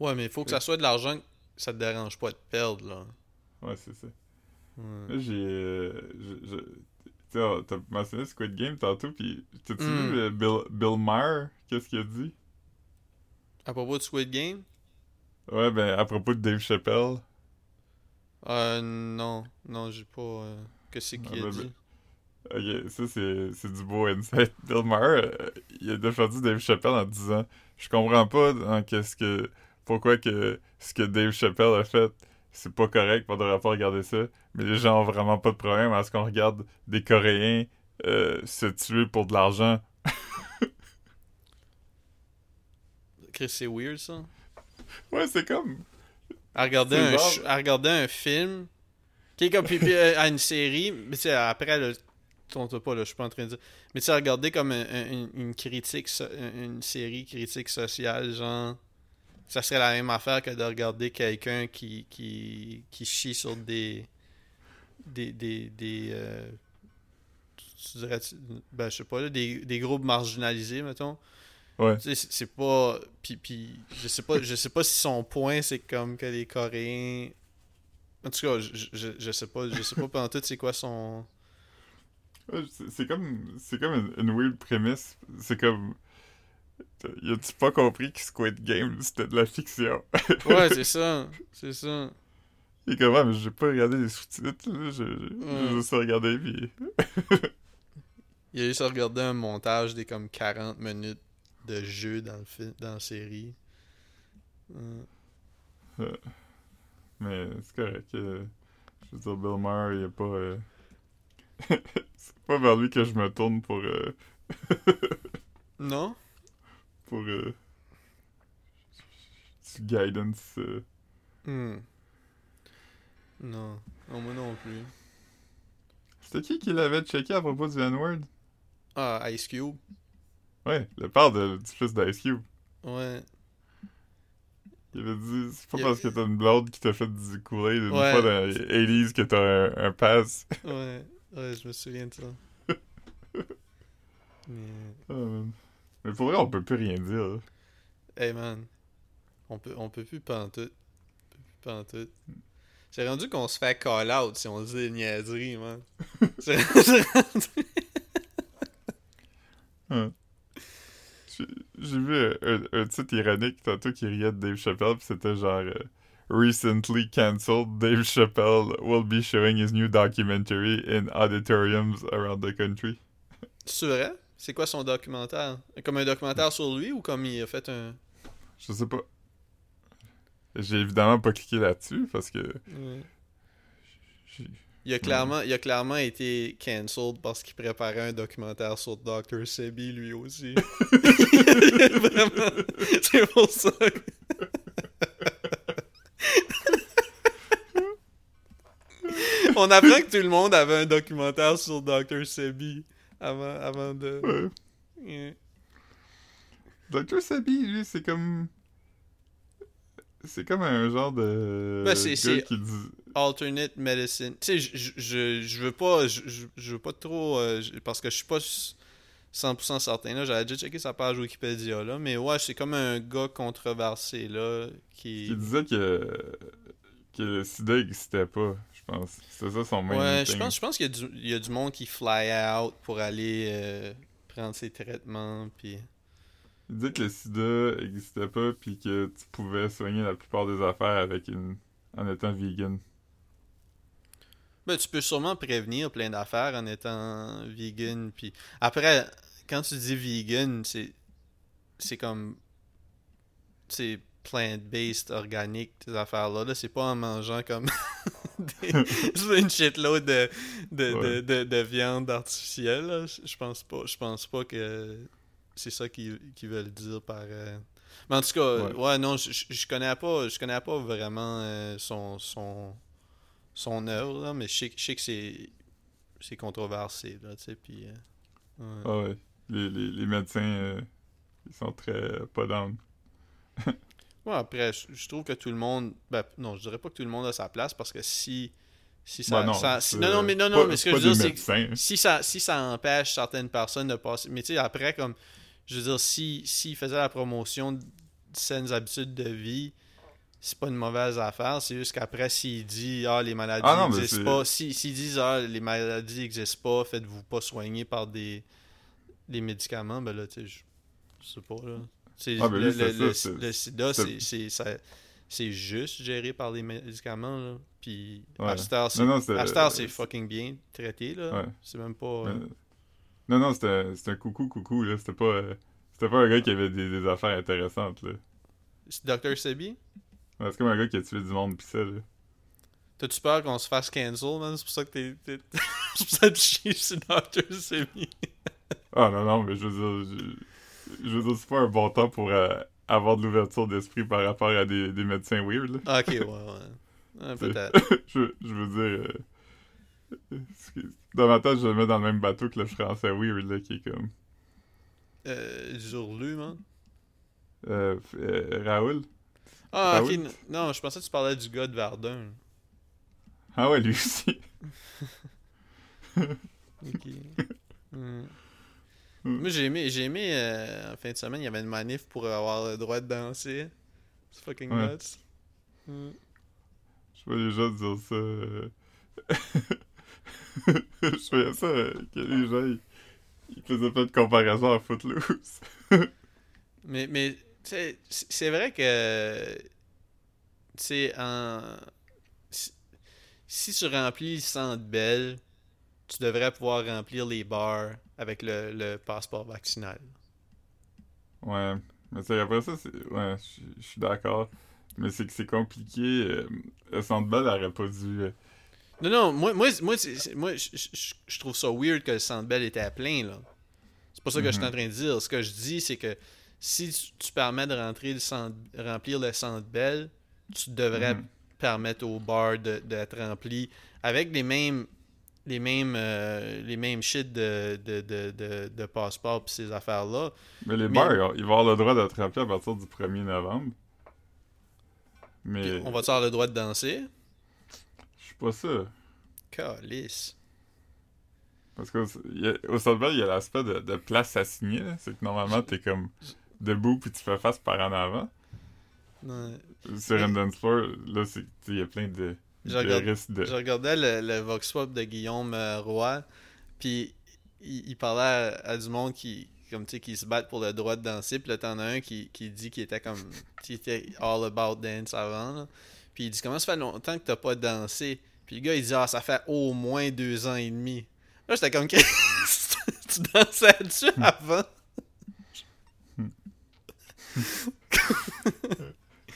Ouais, mais il faut que ça soit de l'argent que ça te dérange pas de perdre, là. Ouais, c'est ça. Ouais. Là, j'ai... euh, je- t'as mentionné Squid Game tantôt, puis t'as-tu Mm. vu euh, Bill, Bill Maher, qu'est-ce qu'il a dit? À propos de Squid Game? Ouais, ben, à propos de Dave Chappelle. Euh, non. Non, j'ai pas. euh, Qu'est-ce qu'il Ah, a dit Ok, ça c'est du beau insight. (laughs) Bill Maher, euh, il a défendu Dave Chappelle en disant Je comprends pas en qu'est-ce que. Pourquoi que ce que Dave Chappelle a fait, c'est pas correct, on devrait pas regarder ça. Mais les gens ont vraiment pas de problème à ce qu'on regarde des Coréens euh, se tuer pour de l'argent. Chris, c'est weird, ça. Ouais, c'est comme. À regarder, un, à regarder un film. Qui est comme. Euh, à une série. Mais tu sais, après, là. Tonte pas, là, je suis pas en train de dire. Mais tu sais, à regarder comme un- un- une, critique. Une série critique sociale, genre. Ça serait la même affaire que de regarder quelqu'un qui, qui, qui chie sur des. Des. Des. des euh, tu- tu dirais. Ben, je sais pas, là, des, des groupes marginalisés, mettons. Ouais. C'est- pas. Puis, puis je sais pas, je sais pas si son point c'est comme que les Coréens. En tout cas, je, je, je sais pas, je sais pas pendant tout c'est quoi son. C'est- comme. C'est comme une, une weird prémisse. C'est comme. Y a-tu pas compris que Squid Game c'était de la fiction? (laughs) Ouais, c'est ça, c'est ça. Il est comme, Ah, mais j'ai pas regardé les sous-titres, j'ai Ouais. juste regardé, puis... Il a juste regardé un montage des comme 40 minutes de jeu dans le film, dans la série. Ouais. Mais c'est correct. euh, je veux dire, Bill Maher, il est pas... euh, (laughs) c'est pas vers lui que je me tourne pour... euh, (laughs) Non? pour... euh, du guidance. euh. Hmm. Non. Non, moi non plus. C'était qui qui l'avait checké à propos du N-word? Ah, Ice Cube. Ouais, le père de- du fils d'Ice Cube. Ouais. Il avait dit, c'est pas Il- parce que t'as une blonde qui t'a fait du Kool-Aid une Ouais. fois dans les 80s que t'as un, un pass. Ouais. Ouais, je me souviens de ça. (laughs) Mais. Ah, man. Mais pour vrai, on peut plus rien dire. là. Hey man, on peut, on peut plus pantoute. On peut plus pantoute. C'est rendu qu'on se fait call out si on dit des niaiseries, man. (laughs) C'est rendu. (laughs) J'ai j'ai vu un, un- titre ironique tantôt qui riait de Dave Chappelle, pis c'était genre euh, Recently cancelled, Dave Chappelle will be showing his new documentary in auditoriums around the country. C'est vrai? C'est quoi son documentaire? Comme un documentaire sur lui ou comme il a fait un. Je sais pas. J'ai évidemment pas cliqué là-dessus parce que. j'ai- Il a clairement, il a clairement été cancelled parce qu'il préparait un documentaire sur Dr. Sebi lui aussi. (laughs) Vraiment. C'est pour ça. (laughs) on, apprend que tout le monde avait un documentaire sur Dr. Sebi avant, avant de. Ouais. Yeah. Dr. Sabi, lui, c'est comme. C'est comme un genre de. Ben, c'est- gars qui dit. Alternate medicine. Tu sais, je- je- veux pas. Je veux pas trop. euh, parce que je suis pas 100% certain là. J'avais déjà checké sa page Wikipédia là. Mais ouais, c'est comme un gars controversé là. Qui. qui disait que. que le sida n'existait pas, je pense. C'était ça son main Ouais, je pense, je pense qu'il y, a du- il y a du monde qui fly out pour aller euh, prendre ses traitements. Puis. Il disait que le sida n'existait pas, puis que tu pouvais soigner la plupart des affaires avec une. en étant vegan. Ben, tu peux sûrement prévenir plein d'affaires en étant vegan. Puis après, quand tu dis vegan, c'est c'est comme c'est plant-based, organique, ces affaires-là. Là, c'est pas en mangeant comme (laughs) des- (laughs) une shitload de, de, de, Ouais. de, de viande artificielle. Je pense pas. Je pense pas que c'est ça qu'ils veulent dire par. euh, Mais en tout cas, Ouais. ouais, non, je connais pas. Je connais pas vraiment euh, son. son son œuvre, là, mais je sais, je sais que c'est c'est controversé, là, tu sais, puis... euh, ouais. Ah ouais. Les, les, les médecins, euh, ils sont très euh, pas down. (laughs) Ouais, après, je, je trouve que tout le monde... Ben, non, je dirais pas que tout le monde a sa place, parce que si... Si ça, Bah non, ça- si- non, non, mais, non, non, pas- mais ce que je veux dire, c'est que médecins. si ça, si ça empêche certaines personnes de passer... Mais tu sais, après, comme... Je veux dire, si s'il faisait la promotion de saines habitudes de vie, c'est pas une mauvaise affaire. C'est juste qu'après, s'il dit « Ah, les maladies Ah n'existent pas... » Si, S'ils disent « Ah, les maladies n'existent pas, faites-vous pas soigner par des, des médicaments », ben là, tu sais, je, je sais pas, là. C'est- Ah, ben le, lui, le- ça, le- sida, c'est- juste géré par les médicaments, là. Puis, Ouais. c'est fucking bien traité, là. Ouais. C'est même pas... euh, Non, non, c'était un coucou coucou, là. C'était pas, euh, c'était pas un gars qui avait des, des affaires intéressantes, là. C'est Dr. Sebi? Ouais, C'est comme un gars qui a tué du monde, pis ça, là. T'as-tu peur qu'on se fasse cancel, man? C'est pour ça que t'es... t'es- (laughs) c'est pour ça que tu sur Dr. Sebi. Ah non, non, mais je veux dire, je, je veux dire, c'est pas un bon temps pour euh, avoir de l'ouverture d'esprit par rapport à des, des médecins weird, là. Ah, ok, ouais, ouais. (laughs) Peut-être. (laughs) je, je veux dire, euh, dans ma tête, je le mets dans le même bateau que le français weird, là, qui est comme, Euh, Zurlu, man. euh, euh, Raoul. Ah, ok. Raoult? n- Non, je pensais que tu parlais du gars de Verdun. Ah ouais, lui aussi. (laughs) (laughs) Ok. Hmm. Moi, j'ai aimé, j'ai aimé euh, en fin de semaine, il y avait une manif pour avoir le droit de danser. C'est fucking Ouais. nuts. Hmm. Je vois les gens dire ça. euh, (laughs) je voyais ça, euh, que les gens, ils, ils faisaient pas de comparaison à Footloose. Mais, mais c'est vrai que, en... si, si tu remplis le centre tu devrais pouvoir remplir les bars avec le, le passeport vaccinal. Ouais, mais c'est après ça. Ouais, je suis d'accord. Mais c'est que c'est compliqué. euh, le Centre Bell aurait pas dû... euh, Non, non, moi, moi, moi, moi je, trouve ça weird que le centre était à plein, là. C'est pas ça que je suis en train de dire. Ce que je dis, c'est que si tu, tu permets de rentrer le centre, remplir le centre belle, tu devrais Mhm. permettre au bar d'être rempli avec les mêmes les mêmes euh, les mêmes shit de, de, de, de, de passeport pis ces affaires-là. Mais les Mais- bars, ils vont- avoir le droit d'être remplis à partir du 1er novembre. Mais Puis on va-tu avoir le droit de danser? je suis pas sûr. Calice. Parce a- au Centre Bell, il y a l'aspect de, de place assignée. C'est que normalement, t'es comme debout puis tu fais face par en avant. Sur un dance floor, là, il y a plein de, Je de risques de... Je regardais le, le Vox Pop de Guillaume euh, Roy, puis il, il parlait à, à du monde qui comme tu sais qui se battent pour le droit de danser, puis là t'en as un qui, qui dit qu'il était comme (laughs) qui était all about dance avant, là. puis il dit comment ça fait longtemps que t'as pas dansé, puis le gars il dit ah ça fait au moins deux ans et demi. Là j'étais comme (laughs) tu dansais dessus avant?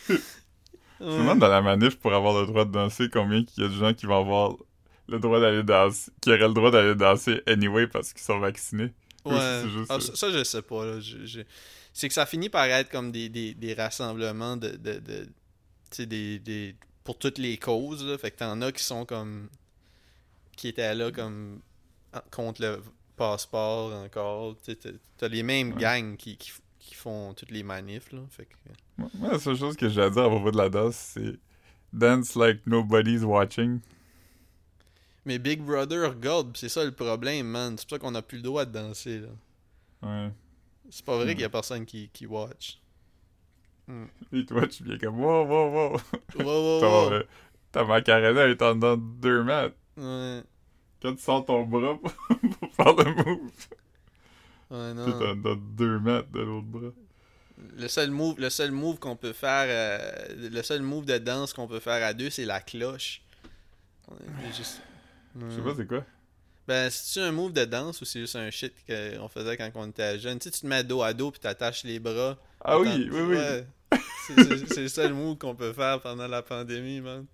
Je me demande dans la manif pour avoir le droit de danser, combien il y a de gens qui vont avoir le droit d'aller danser, qui auraient le droit d'aller danser anyway parce qu'ils sont vaccinés? Ouais. juste, Ah, euh, ça, ça, je sais pas. Je- C'est que ça finit par être comme des, des, des rassemblements de. de, des, des, pour toutes les causes. Là. Fait que t'en as qui sont comme. qui étaient là comme contre le passeport encore. T'as- les mêmes Ouais. gangs qui, qui font toutes les manifs. Là. Fait que, Moi, la seule chose que j'ai à dire à propos de la danse, c'est dance like nobody's watching. Mais Big Brother regarde, c'est ça le problème, man. C'est pour ça qu'on a plus le droit de danser. Là. Ouais. C'est pas vrai Hmm. qu'il y a personne qui, qui watch. Et toi, tu viens comme wow, wow, wow. Wow, wow, (laughs) Ta, wow. euh, ta macarena est en dedans de deux mètres. Ouais, Quand tu sors ton bras pour, (laughs) pour faire le move, ouais, non. de deux mètres de l'autre bras. Le seul move, le seul move qu'on peut faire, euh, le seul move de danse qu'on peut faire à deux, c'est la cloche. Juste- Je sais pas c'est quoi. Ben, c'est-tu un move de danse ou c'est juste un shit qu'on faisait quand on était jeune? Tu sais, tu te mets dos à dos puis t'attaches les bras. Ah oui, oui, oui. (laughs) C'est c'est le seul move qu'on peut faire pendant la pandémie, man.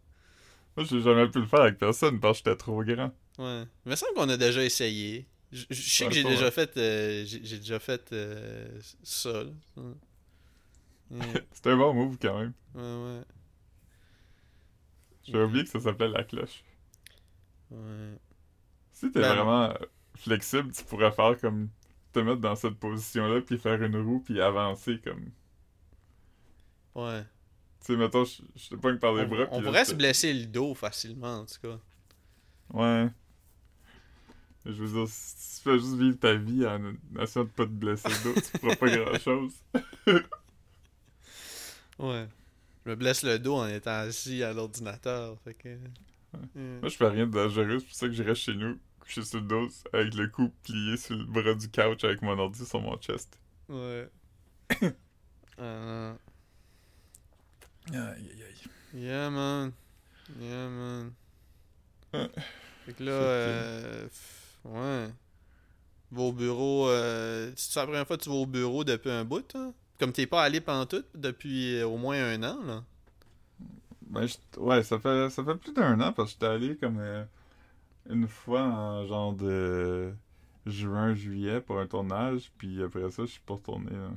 Moi, j'ai jamais pu le faire avec personne parce que j'étais trop grand. Ouais. Il me semble qu'on a déjà essayé. Je je sais que j'ai déjà euh, déjà fait euh, ça. Ouais, (laughs) C'était un bon move quand même. ouais, ouais. J'ai oublié que ça s'appelait la cloche. ouais. Si t'es Ben- vraiment euh, flexible, tu pourrais faire comme te mettre dans cette position-là, puis faire une roue, puis avancer comme. Ouais. Tu sais, mettons, je je te pogne par les On, bras. on pourrait se blesser le dos facilement, en tout cas. Ouais. Je veux dire, si tu fais juste vivre ta vie en essayant de pas te blesser le dos, tu feras pas grand-chose. (laughs) Ouais. Je me blesse le dos en étant assis à l'ordinateur. Fait que. Ouais. Moi, je fais rien de dangereux, c'est pour ça que je reste chez nous, couché sur le dos, avec le cou plié sur le bras du couch, avec mon ordi sur mon chest. Ouais. (coughs) Euh, Aïe, aïe, aïe. yeah, man. Yeah, man. Ouais. Fait que là, euh, ouais. Va au bureau. Euh, c'est la première fois que tu vas au bureau depuis un bout, hein? Comme t'es pas allé pantoute depuis euh, au moins un an, là. Ben, je- ouais, ça fait, ça fait plus d'un an parce que j'étais allé comme euh, une fois en genre de juin, juillet pour un tournage, puis après ça, je suis pas retourné. là.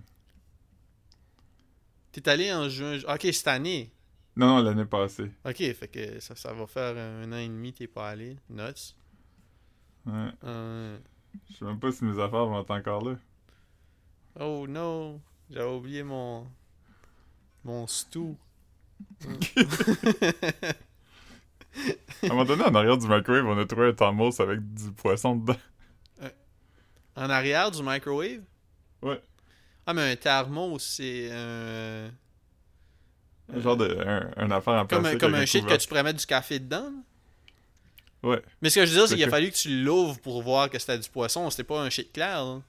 T'es allé en juin. ju- Ok, cette année? Non, non, l'année passée. Ok, fait que ça, ça va faire un an et demi t'es pas allé. Nuts. Ouais. Euh, Je sais même pas si mes affaires vont être encore là. Oh non, j'avais oublié mon mon stew. (laughs) À un moment donné, en arrière du microwave, on a trouvé un thermos avec du poisson dedans. En arrière du microwave? Ouais. Ah, mais un thermos, c'est un. Un genre de. Un, un affaire en Comme un, plastique comme avec un shit que tu pourrais mettre du café dedans? là? Ouais. Mais ce que je veux dire, c'est qu'il a fallu que tu l'ouvres pour voir que c'était du poisson. C'était pas un shit clair. là.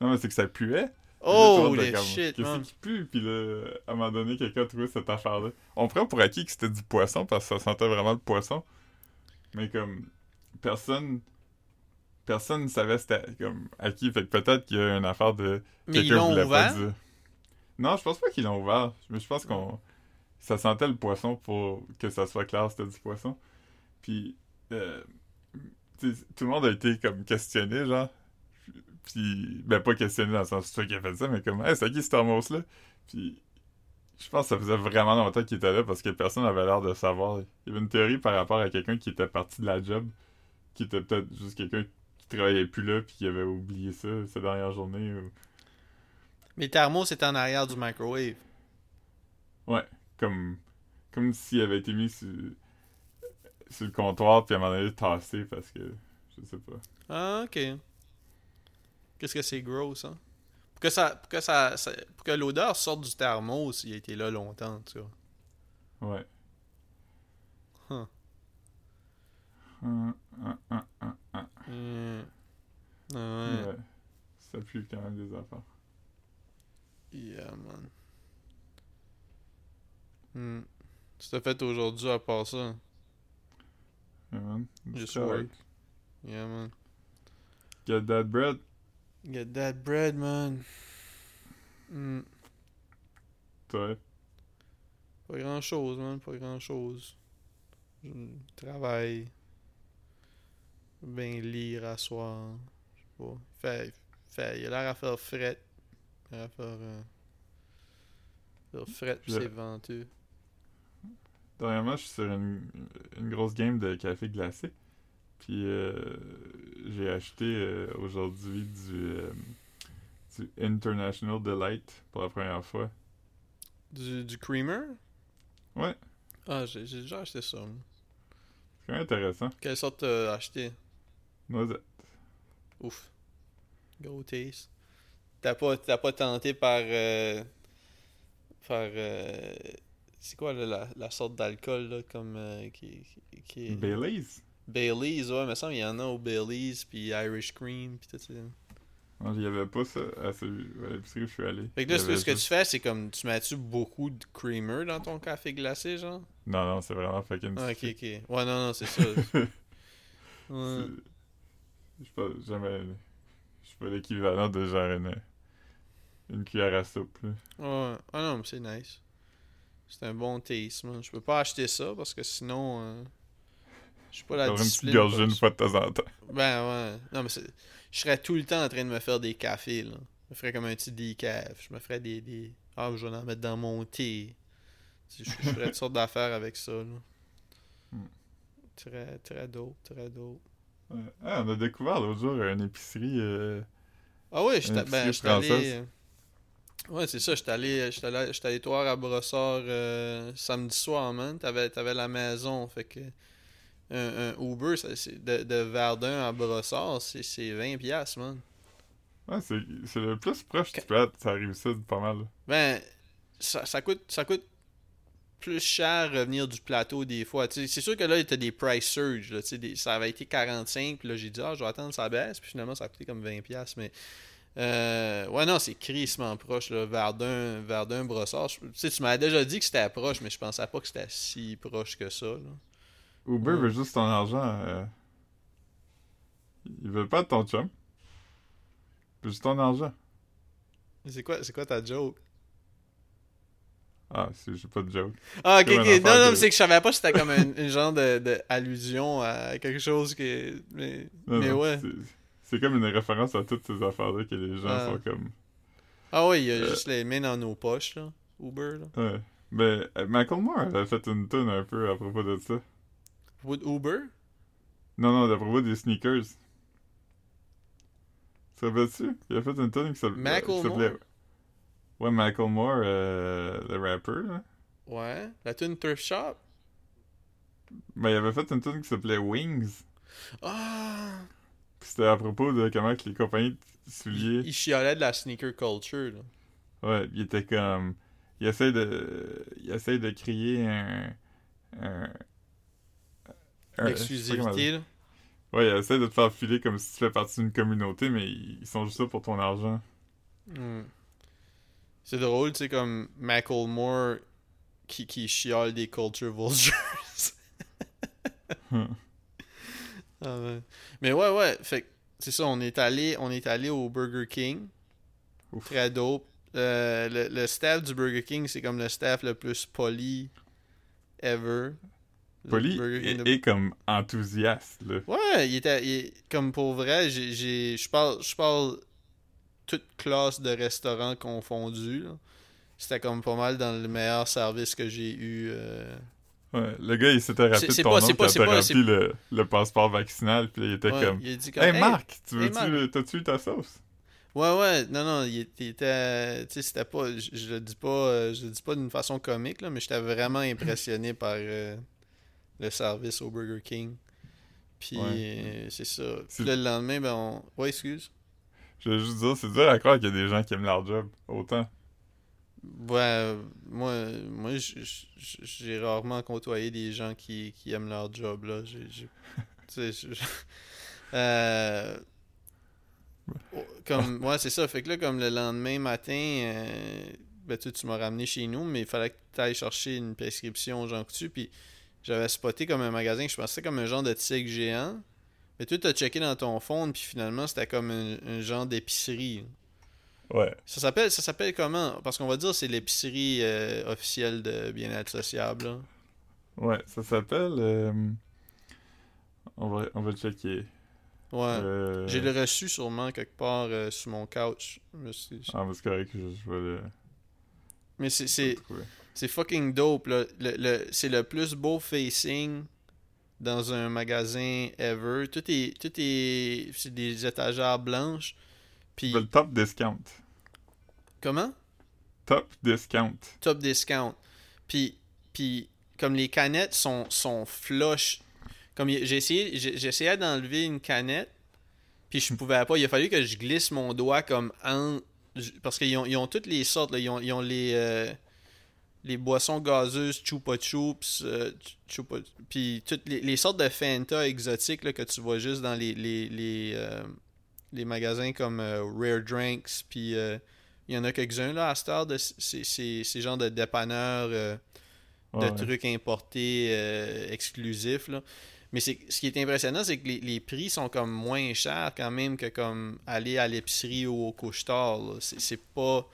Non, mais c'est que ça puait. Oh, les shit, Qu'est-ce qui pue? Puis là, à un moment donné, quelqu'un a trouvé cette affaire-là. On prend pour acquis que c'était du poisson parce que ça sentait vraiment le poisson. Mais comme, personne. Personne ne savait c'était comme à qui. Fait que peut-être qu'il y a une affaire de. Mais ils quelqu'un l'ont voulait ouvert? pas dire. Non, je pense pas qu'ils l'ont ouvert. Mais je pense qu'on. Ça sentait le poisson pour que ça soit clair, c'était du poisson. Puis. Euh, tout le monde a été comme questionné, genre. Puis, ben, pas questionné dans le sens c'est toi qui a fait ça, mais comme, hey, c'est qui ce thermos-là? Puis, je pense que ça faisait vraiment longtemps qu'il était là parce que personne n'avait l'air de savoir. Il y avait une théorie par rapport à quelqu'un qui était parti de la job, qui était peut-être juste quelqu'un qui travaillait plus là, puis qui avait oublié ça sa dernière journée. Ou... Mais thermos, c'est en arrière du microwave. Ouais, comme, comme s'il avait été mis sur, sur le comptoir, puis à un moment donné tassé parce que, je sais pas. Ah, ok. Qu'est-ce que c'est gross, hein? Pour que, ça, pour que, ça, ça- pour que l'odeur sorte du thermos, il a été là longtemps, tu vois. Ouais. Huh. Hum, hum, hum, hum, hum. Ah ouais. Ouais. Ça pue quand même des affaires. Yeah, man. Hmm. Tu t'as fait aujourd'hui à part ça? Yeah, man. Just work. Yeah, man. Get that bread. Get that bread, man. Hmm. Toi? Pas grand chose, man. Pas grand chose. Je travaille. Ben lire à soir. Je sais pas. Fait, fait, il a l'air à faire fret. Il a l'air à faire. Euh, faire fret c'est venteux. Dernièrement, je suis sur une, une grosse game de café glacé. Puis euh, j'ai acheté euh, aujourd'hui du, euh, du International Delight pour la première fois. Du, du creamer? Ouais. Ah, j'ai déjà acheté ça. C'est quand même intéressant. Quelle sorte t'as acheté? Noisette. Ouf. Gros taste. T'as pas, t'as pas tenté par. par. C'est quoi là, la, la sorte d'alcool là, comme. euh, qui, qui, qui est- Baileys? Baileys, ouais, mais ça, il y en a au Baileys, puis Irish Cream, puis tout ça. Non, il y avait pas ça à l'épicerie où je suis allé. Fait que là, ce que tu fais, c'est comme. Tu mets-tu beaucoup de creamer dans ton café glacé, genre? Non, non, c'est vraiment fucking Ah, ok, ok. Ouais, non, non, c'est ça. (laughs) Ouais. Je pas, jamais. Je suis pas l'équivalent de genre une, une cuillère à soupe. Là. Ouais. Ah non, mais c'est nice. C'est un bon man. Je peux pas acheter ça parce que sinon. euh, Je suis pas la Genre une petite discipline. une fois de temps en temps. Ben ouais. Non, mais c'est- je serais tout le temps en train de me faire des cafés, là. Je me ferais comme un petit decaf. Je me ferais des. des... Ah, je vais en mettre dans mon thé. Je, je ferais toutes sortes d'affaires avec ça, là. Hmm. Très, très dope, très dope. Ouais. Ah, on a découvert l'autre jour une épicerie. euh, Ah oui, j'étais Une ben, j'étais allé. Ouais, c'est ça, j'étais allé, j'étais allé, voir à Brossard euh, samedi soir, man. T'avais, t'avais la maison, fait que. Un, un Uber ça, de, de Verdun à Brossard, c'est, c'est 20$, piastres, man. Ouais, c'est le plus proche Quand- du plat. Ça arrive ça pas mal. Ben, ça, ça coûte ça coûte plus cher revenir du plateau des fois. Tu c'est sûr que là, t'as des price surge. Là, tu des- ça avait été 45, puis là, j'ai dit, ah, je vais attendre ça baisse, puis finalement, ça a coûté comme 20$. piastres, Mais, euh, ouais, non, c'est crissement proche, là, Verdun, Verdun, Brossard. Je- Tu sais, tu m'avais déjà dit que c'était proche, mais je pensais pas que c'était si proche que ça. Là. Uber Ouais. veut juste ton argent. euh, Ils veulent pas de ton chum. Ils veulent juste ton argent. C'est quoi, c'est quoi ta joke? Ah, c'est j'ai pas de joke. Ah, ok, ok. Non, non, de- mais c'est que je savais pas si c'était comme un, un genre de, de allusion à quelque chose que. Mais, Non, mais non, ouais. C'est- comme une référence à toutes ces affaires-là que les gens sont comme. Ah ouais, il y a Euh. juste les mains dans nos poches, là. Uber, là. Ouais. Mais euh, Michael Moore avait fait une tune un peu à propos de ça. Would Uber? Non, non, à propos des sneakers. Te rappelles-tu? Il a fait une tune qui s'appelait. Qui s'appelait- Ouais, Michael Moore, euh, le rapper, là. Ouais. La tune Thrift Shop? Ben, il avait fait une tune qui s'appelait Wings. Ah! C'était à propos de comment que les compagnies de souliers. Il chialait de la sneaker culture, là. Ouais, il était comme. Il essaie de. Il essaie de créer un. un. un- L'exclusivité, là. Ouais, il essaie de te faire filer comme si tu fais partie d'une communauté, mais ils sont juste là pour ton argent. Hmm. C'est drôle, tu sais, comme Macklemore qui, qui chiale des culture vultures. (laughs) Ah, ouais. Mais ouais, ouais, fait c'est ça, on est allé, on est allé au Burger King. Ouf. Très dope. Euh, le, le staff du Burger King, c'est comme le staff le plus poli ever. Poli et, de- et comme enthousiaste, là. Ouais, il était il- comme pour vrai, j'ai je parle je parle toute classe de restaurants confondus. C'était comme pas mal dans le meilleur service que j'ai eu. euh. Ouais, le gars, il s'était rappelé de ton pas- nom pas- le, le passeport vaccinal, puis il était Ouais, comme... il comme Hey, Hey, Marc, tu hey, veux-tu... Marc. le- T'as-tu eu ta sauce? Ouais, ouais, non, non, il était- il était. Tu sais, c'était pas. Je, je le dis pas, euh, je le dis pas d'une façon comique, là, mais j'étais vraiment (laughs) impressionné par euh, le service au Burger King. Puis, Ouais. euh, c'est ça. Puis là, le lendemain, ben, on. Ouais, excuse. Je veux juste dire, c'est dur à croire qu'il y a des gens qui aiment leur job autant. Ouais, moi, moi j- j- j'ai rarement côtoyé des gens qui, qui aiment leur job, là. Tu sais, je- je- (laughs) Euh, oh, Comme, ouais, c'est ça. Fait que là, comme le lendemain matin, euh, ben, tu, tu m'as ramené chez nous, mais il fallait que tu ailles chercher une prescription Jean Coutu, puis j'avais spoté comme un magasin que je pensais comme un genre de tigre géant. Mais toi, t'as checké dans ton fond, puis finalement, c'était comme un, un genre d'épicerie. Ouais. Ça s'appelle ça s'appelle comment? Parce qu'on va dire c'est l'épicerie euh, officielle de bien-être sociable. là. Ouais, ça s'appelle... euh, On, va, on va checker. Ouais. Euh, J'ai le reçu sûrement quelque part sous mon couch. Ah, mais c'est correct, je, je vais le... Mais c'est c'est le c'est fucking dope là. Le, le- c'est le plus beau facing dans un magasin ever. Tout est. Tout est. C'est des étagères blanches. Puis. Le top discount. Comment? Top discount. Top discount. Puis. Puis. Comme les canettes sont, sont flush. Comme j'ai essayé. J'essayais d'enlever une canette. Puis je pouvais pas. Il a fallu que je glisse mon doigt comme en. Parce qu'ils ont, ils ont toutes les sortes. Là. Ils, ont, ils ont les. euh, les boissons gazeuses, Chupa Chups, euh, Chupa- puis toutes les, les sortes de Fanta exotiques là, que tu vois juste dans les, les, les, euh, les magasins comme euh, Rare Drinks, puis euh, il y en a quelques-uns là à heure de ces, ces, ces genres de dépanneurs euh, de Ouais, ouais. trucs importés exclusifs. Là. Mais ce qui est impressionnant, c'est que les, les prix sont comme moins chers quand même que comme aller à l'épicerie ou au couche-tard. C'est, pas...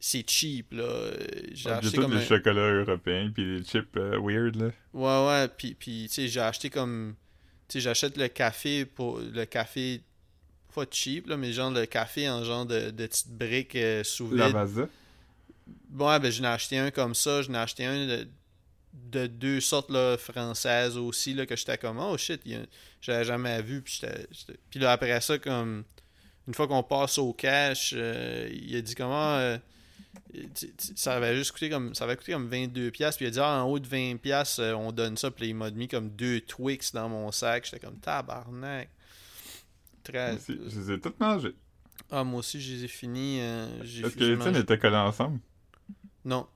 C'est cheap, là. J'ai a acheté comme les un- chocolats européens, puis les chips euh, weird, là. Ouais, ouais, puis, puis tu sais, j'ai acheté comme... Tu sais, j'achète le café pour... Le café... Pas cheap, là, mais genre le café en genre de, de petites briques euh, sous vide. Lavazza. Ouais, ben j'en ai acheté un comme ça. J'en ai acheté un de, de deux sortes là, françaises aussi, là, que j'étais comme, oh shit, a- j'avais jamais vu. Puis, puis là, après ça, comme, une fois qu'on passe au cash, euh, il a dit comment. euh, tu- tu- ça avait juste coûté comme ça avait coûté comme 22 pièces puis il a dit ah, en haut de 20 pièces on donne ça puis il m'a mis comme deux Twix dans mon sac j'étais comme tabarnak très aussi, Je les ai toutes mangées. ah moi aussi je les ai finis euh, Est-ce que les tiennes étaient collés ensemble? non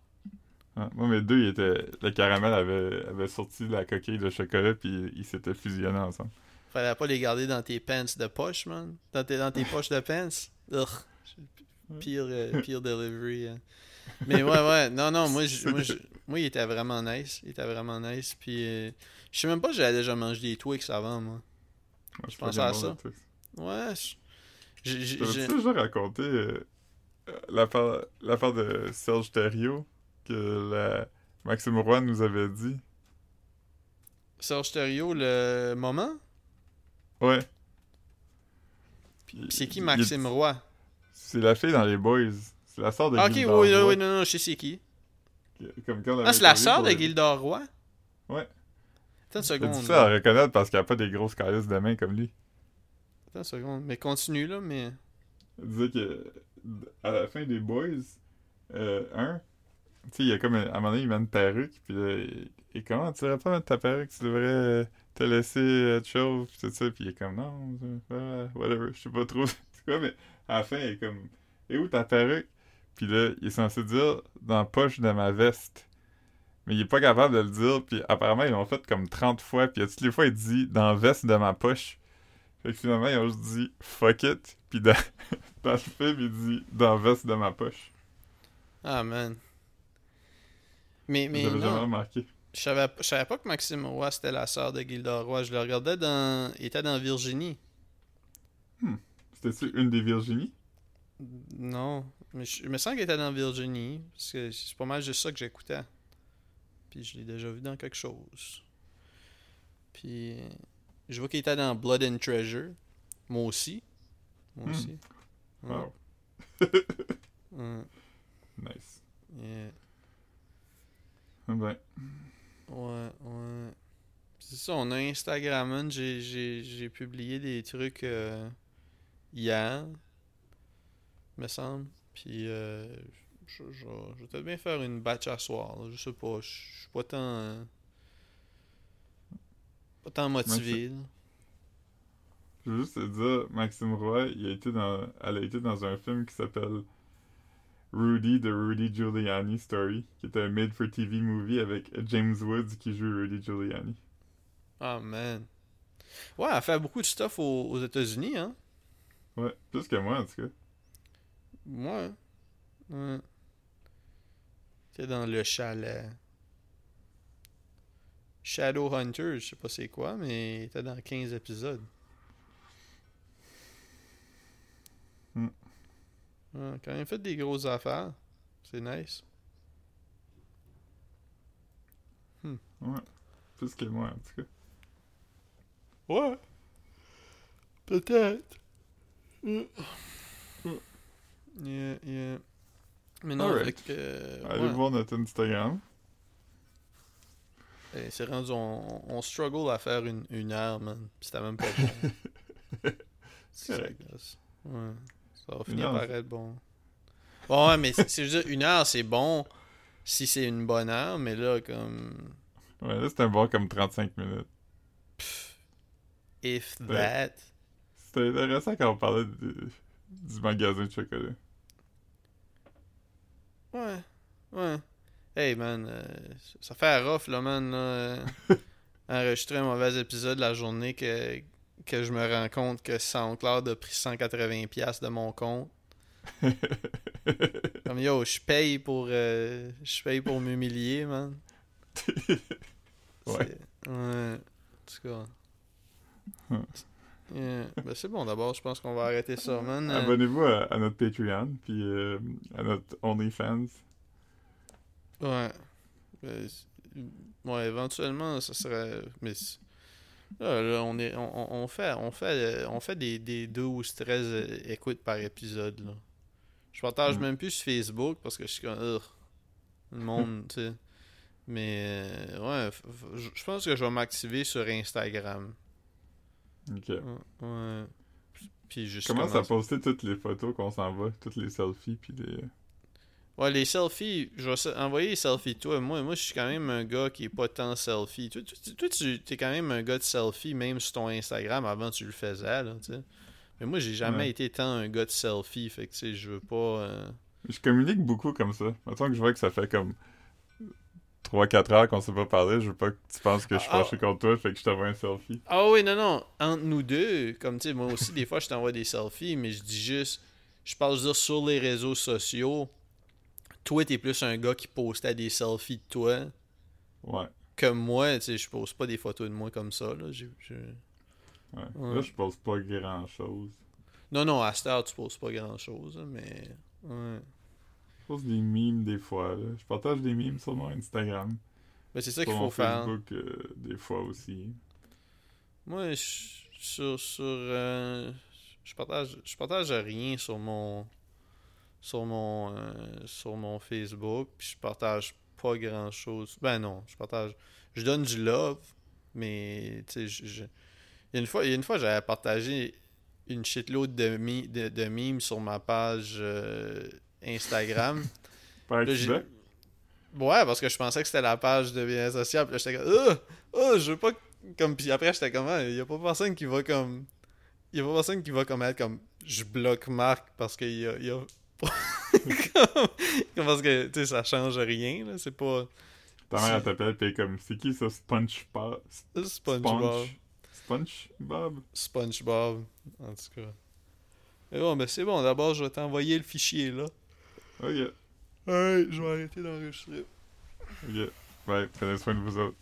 Ah, moi, mes deux, ils étaient... le caramel avait, avait sorti de la coquille de chocolat, puis ils s'étaient fusionnés ensemble. Fallait pas les garder dans tes pants de poche, man. Dans tes, dans tes (laughs) poches de pants? Pire, euh, (laughs) pire delivery. hein. Mais ouais, ouais. Non, non, moi, je- moi, je- (laughs) moi, il était vraiment nice. Il était vraiment nice. Puis, euh, je sais même pas si j'avais déjà mangé des Twix avant, moi. Je pensais à ça. Ouais. je- j'ai- déjà raconté euh, l'affaire de Serge Thériault que la... Maxime Roy nous avait dit? Serge Thériault, le moment? Ouais. C'est qui Maxime Roy? C'est la fille dans les Boys. C'est la sœur de Ah, Ok, oui, Gilbert oui, Roy. oui, non, non, je sais c'est qui. Comme quand on Ah, c'est la sœur de Gildor Roy? Ouais. Attends une C'est seconde. difficile à reconnaître parce qu'elle a pas des grosses calices de main comme lui. Attends une. Mais continue, là, mais. Il disait que à la fin des Boys, euh, un, tu sais, il y a comme un- à un moment donné, il met une perruque, puis là, il- et comment tu devrais pas mettre ta perruque, tu devrais euh, te laisser euh, chose, puis tout ça, puis il est comme non, euh, whatever, je sais pas trop (laughs) c'est quoi, mais à la fin, il est comme, et où ta perruque? Puis là, il est censé dire dans la poche de ma veste. Mais il est pas capable de le dire, puis apparemment, ils l'ont fait comme 30 fois, puis à toutes les fois, il dit dans la veste de ma poche. Fait que finalement, ils ont juste dit fuck it, puis dans, (laughs) dans le film, il dit dans la veste de ma poche. Ah, man. Mais, mais J'avais jamais remarqué. je savais, je savais pas que Maxime Roy c'était la sœur de Gildor Roy. Je le regardais dans. Il était dans Virginie. C'était-tu une des Virginie? Non. Mais je, je me sens qu'il était dans Virginie. Parce que c'est pas mal juste ça que j'écoutais. Puis je l'ai déjà vu dans quelque chose. Puis. Euh, Je vois qu'il était dans Blood and Treasure. Moi aussi. Moi Hmm. aussi. Ouais. Wow. (laughs) Ouais. Nice. Yeah. Ben, Ouais, ouais. C'est ça, on a Instagram. J'ai, publié des trucs euh, hier, me semble. Puis, euh, je, je, je vais peut-être bien faire une batch à soir. là. Je sais pas, je je suis pas tant. Euh, pas tant motivé. là. je veux juste te dire, Maxime Roy, il a été dans, elle a été dans un film qui s'appelle Rudy, The Rudy Giuliani Story, qui est un made-for-TV movie avec James Woods qui joue Rudy Giuliani. Ah, man. Ouais, elle fait beaucoup de stuff aux, aux États-Unis, hein. Ouais, plus que moi en tout cas. Ouais. Ouais. T'es dans le chalet. Shadowhunter, je sais pas c'est quoi, mais il était dans 15 épisodes. Hmm. Ouais, quand même fait des grosses affaires. C'est nice. Ouais, plus que moi en tout cas. Ouais. Peut-être. Yeah, yeah. Mais non, Alright. que, euh, Allez ouais. voir notre Instagram. C'est rendu, on, on struggle à faire une, une heure, man. C'était même pas bon. (laughs) c'est correct. Ouais. Ça va finir par c'est- être bon. Bon, ouais, mais c'est c'est juste une heure, c'est bon si c'est une bonne heure, mais là, comme. Ouais, là, c'était un bon comme 35 minutes. If Ouais. that. C'était intéressant quand on parlait de- du magasin de chocolat. Ouais. Ouais. Hey, man, euh, ça fait rough, là, man, là, euh, (laughs) enregistrer un mauvais épisode la journée que, que je me rends compte que SoundCloud a pris 180$ de mon compte. (laughs) Comme yo, je paye pour euh, je paye pour m'humilier, man. Ouais. Ouais. En tout cas. Hum. Yeah. Ben, c'est bon d'abord, je pense qu'on va arrêter ça, man. Abonnez-vous à, à notre Patreon, puis euh, à notre OnlyFans. Ouais. Ben, ouais, éventuellement, ça serait. Mais là, là, on est. On, on- fait. On fait, euh, on fait des, des 12, 13 euh, écoutes par épisode là. Je partage Mm. même plus sur Facebook parce que je suis comme. Le monde, tu sais. Mais euh, ouais, je pense que je vais m'activer sur Instagram. Ok. Ouais. Puis juste à commencer- poster toutes les photos qu'on s'envoie, toutes les selfies, puis les... Ouais, les selfies, je vais envoyer les selfies de toi. Moi, moi, je suis quand même un gars qui est pas tant selfie. Toi, tu es quand même un gars de selfie, même sur ton Instagram. Avant, tu le faisais, là, tu sais. Mais moi, j'ai jamais Ouais. été tant un gars de selfie. Fait que, tu sais, je veux pas... euh, Je communique beaucoup comme ça. Mettons que je vois que ça fait comme 3-4 heures qu'on s'est pas parlé, je veux pas que tu penses que je suis Ah, fâché contre toi, fait que je t'envoie un selfie. Ah oui, non, non. Entre nous deux, comme, tu sais, moi aussi, des fois, je t'envoie des selfies, mais je dis juste... Je parle dire, sur les réseaux sociaux. Toi, t'es plus un gars qui postait des selfies de toi. Ouais. que moi, tu sais, je pose pas des poses de moi comme ça, là. Ouais. Ouais. Là, je pose pas grand chose. Non, non, à cette heure, tu poses pas grand-chose, mais... Ouais. Je pose des memes des fois, là. Je partage des memes sur mon Instagram. Ben, c'est ça qu'il faut mon faire. Facebook, euh, des fois aussi. Moi, je, sur... sur euh, je partage je partage rien sur mon... Sur mon... euh, sur mon Facebook, puis je partage pas grand-chose. Ben non, je partage... Je donne du love, mais, tu sais, je... je- Il y a une fois, il y a une fois j'avais partagé une shitload de, mi- de, de memes sur ma page euh, Instagram. (laughs) Par Là? Ouais, parce que je pensais que c'était la page de bien social. Puis là, j'étais comme, oh, oh, je veux pas. Comme, puis après, j'étais comme, Ah, il y a pas personne qui va comme. Il y a pas personne qui va comme être comme, je bloque Marc parce qu'il y a. il y a... (laughs) parce que, tu sais, ça change rien, là. C'est pas. Ta mère, elle t'appelle, pis comme, c'est qui ça, SpongeBob? SpongeBob. Sponge? SpongeBob? SpongeBob, en tout cas. Mais bon, ben c'est bon. D'abord, je vais t'envoyer le fichier, là. Ok. Ouais, je vais arrêter d'enregistrer. Ok. Ouais, prenez soin de vous autres.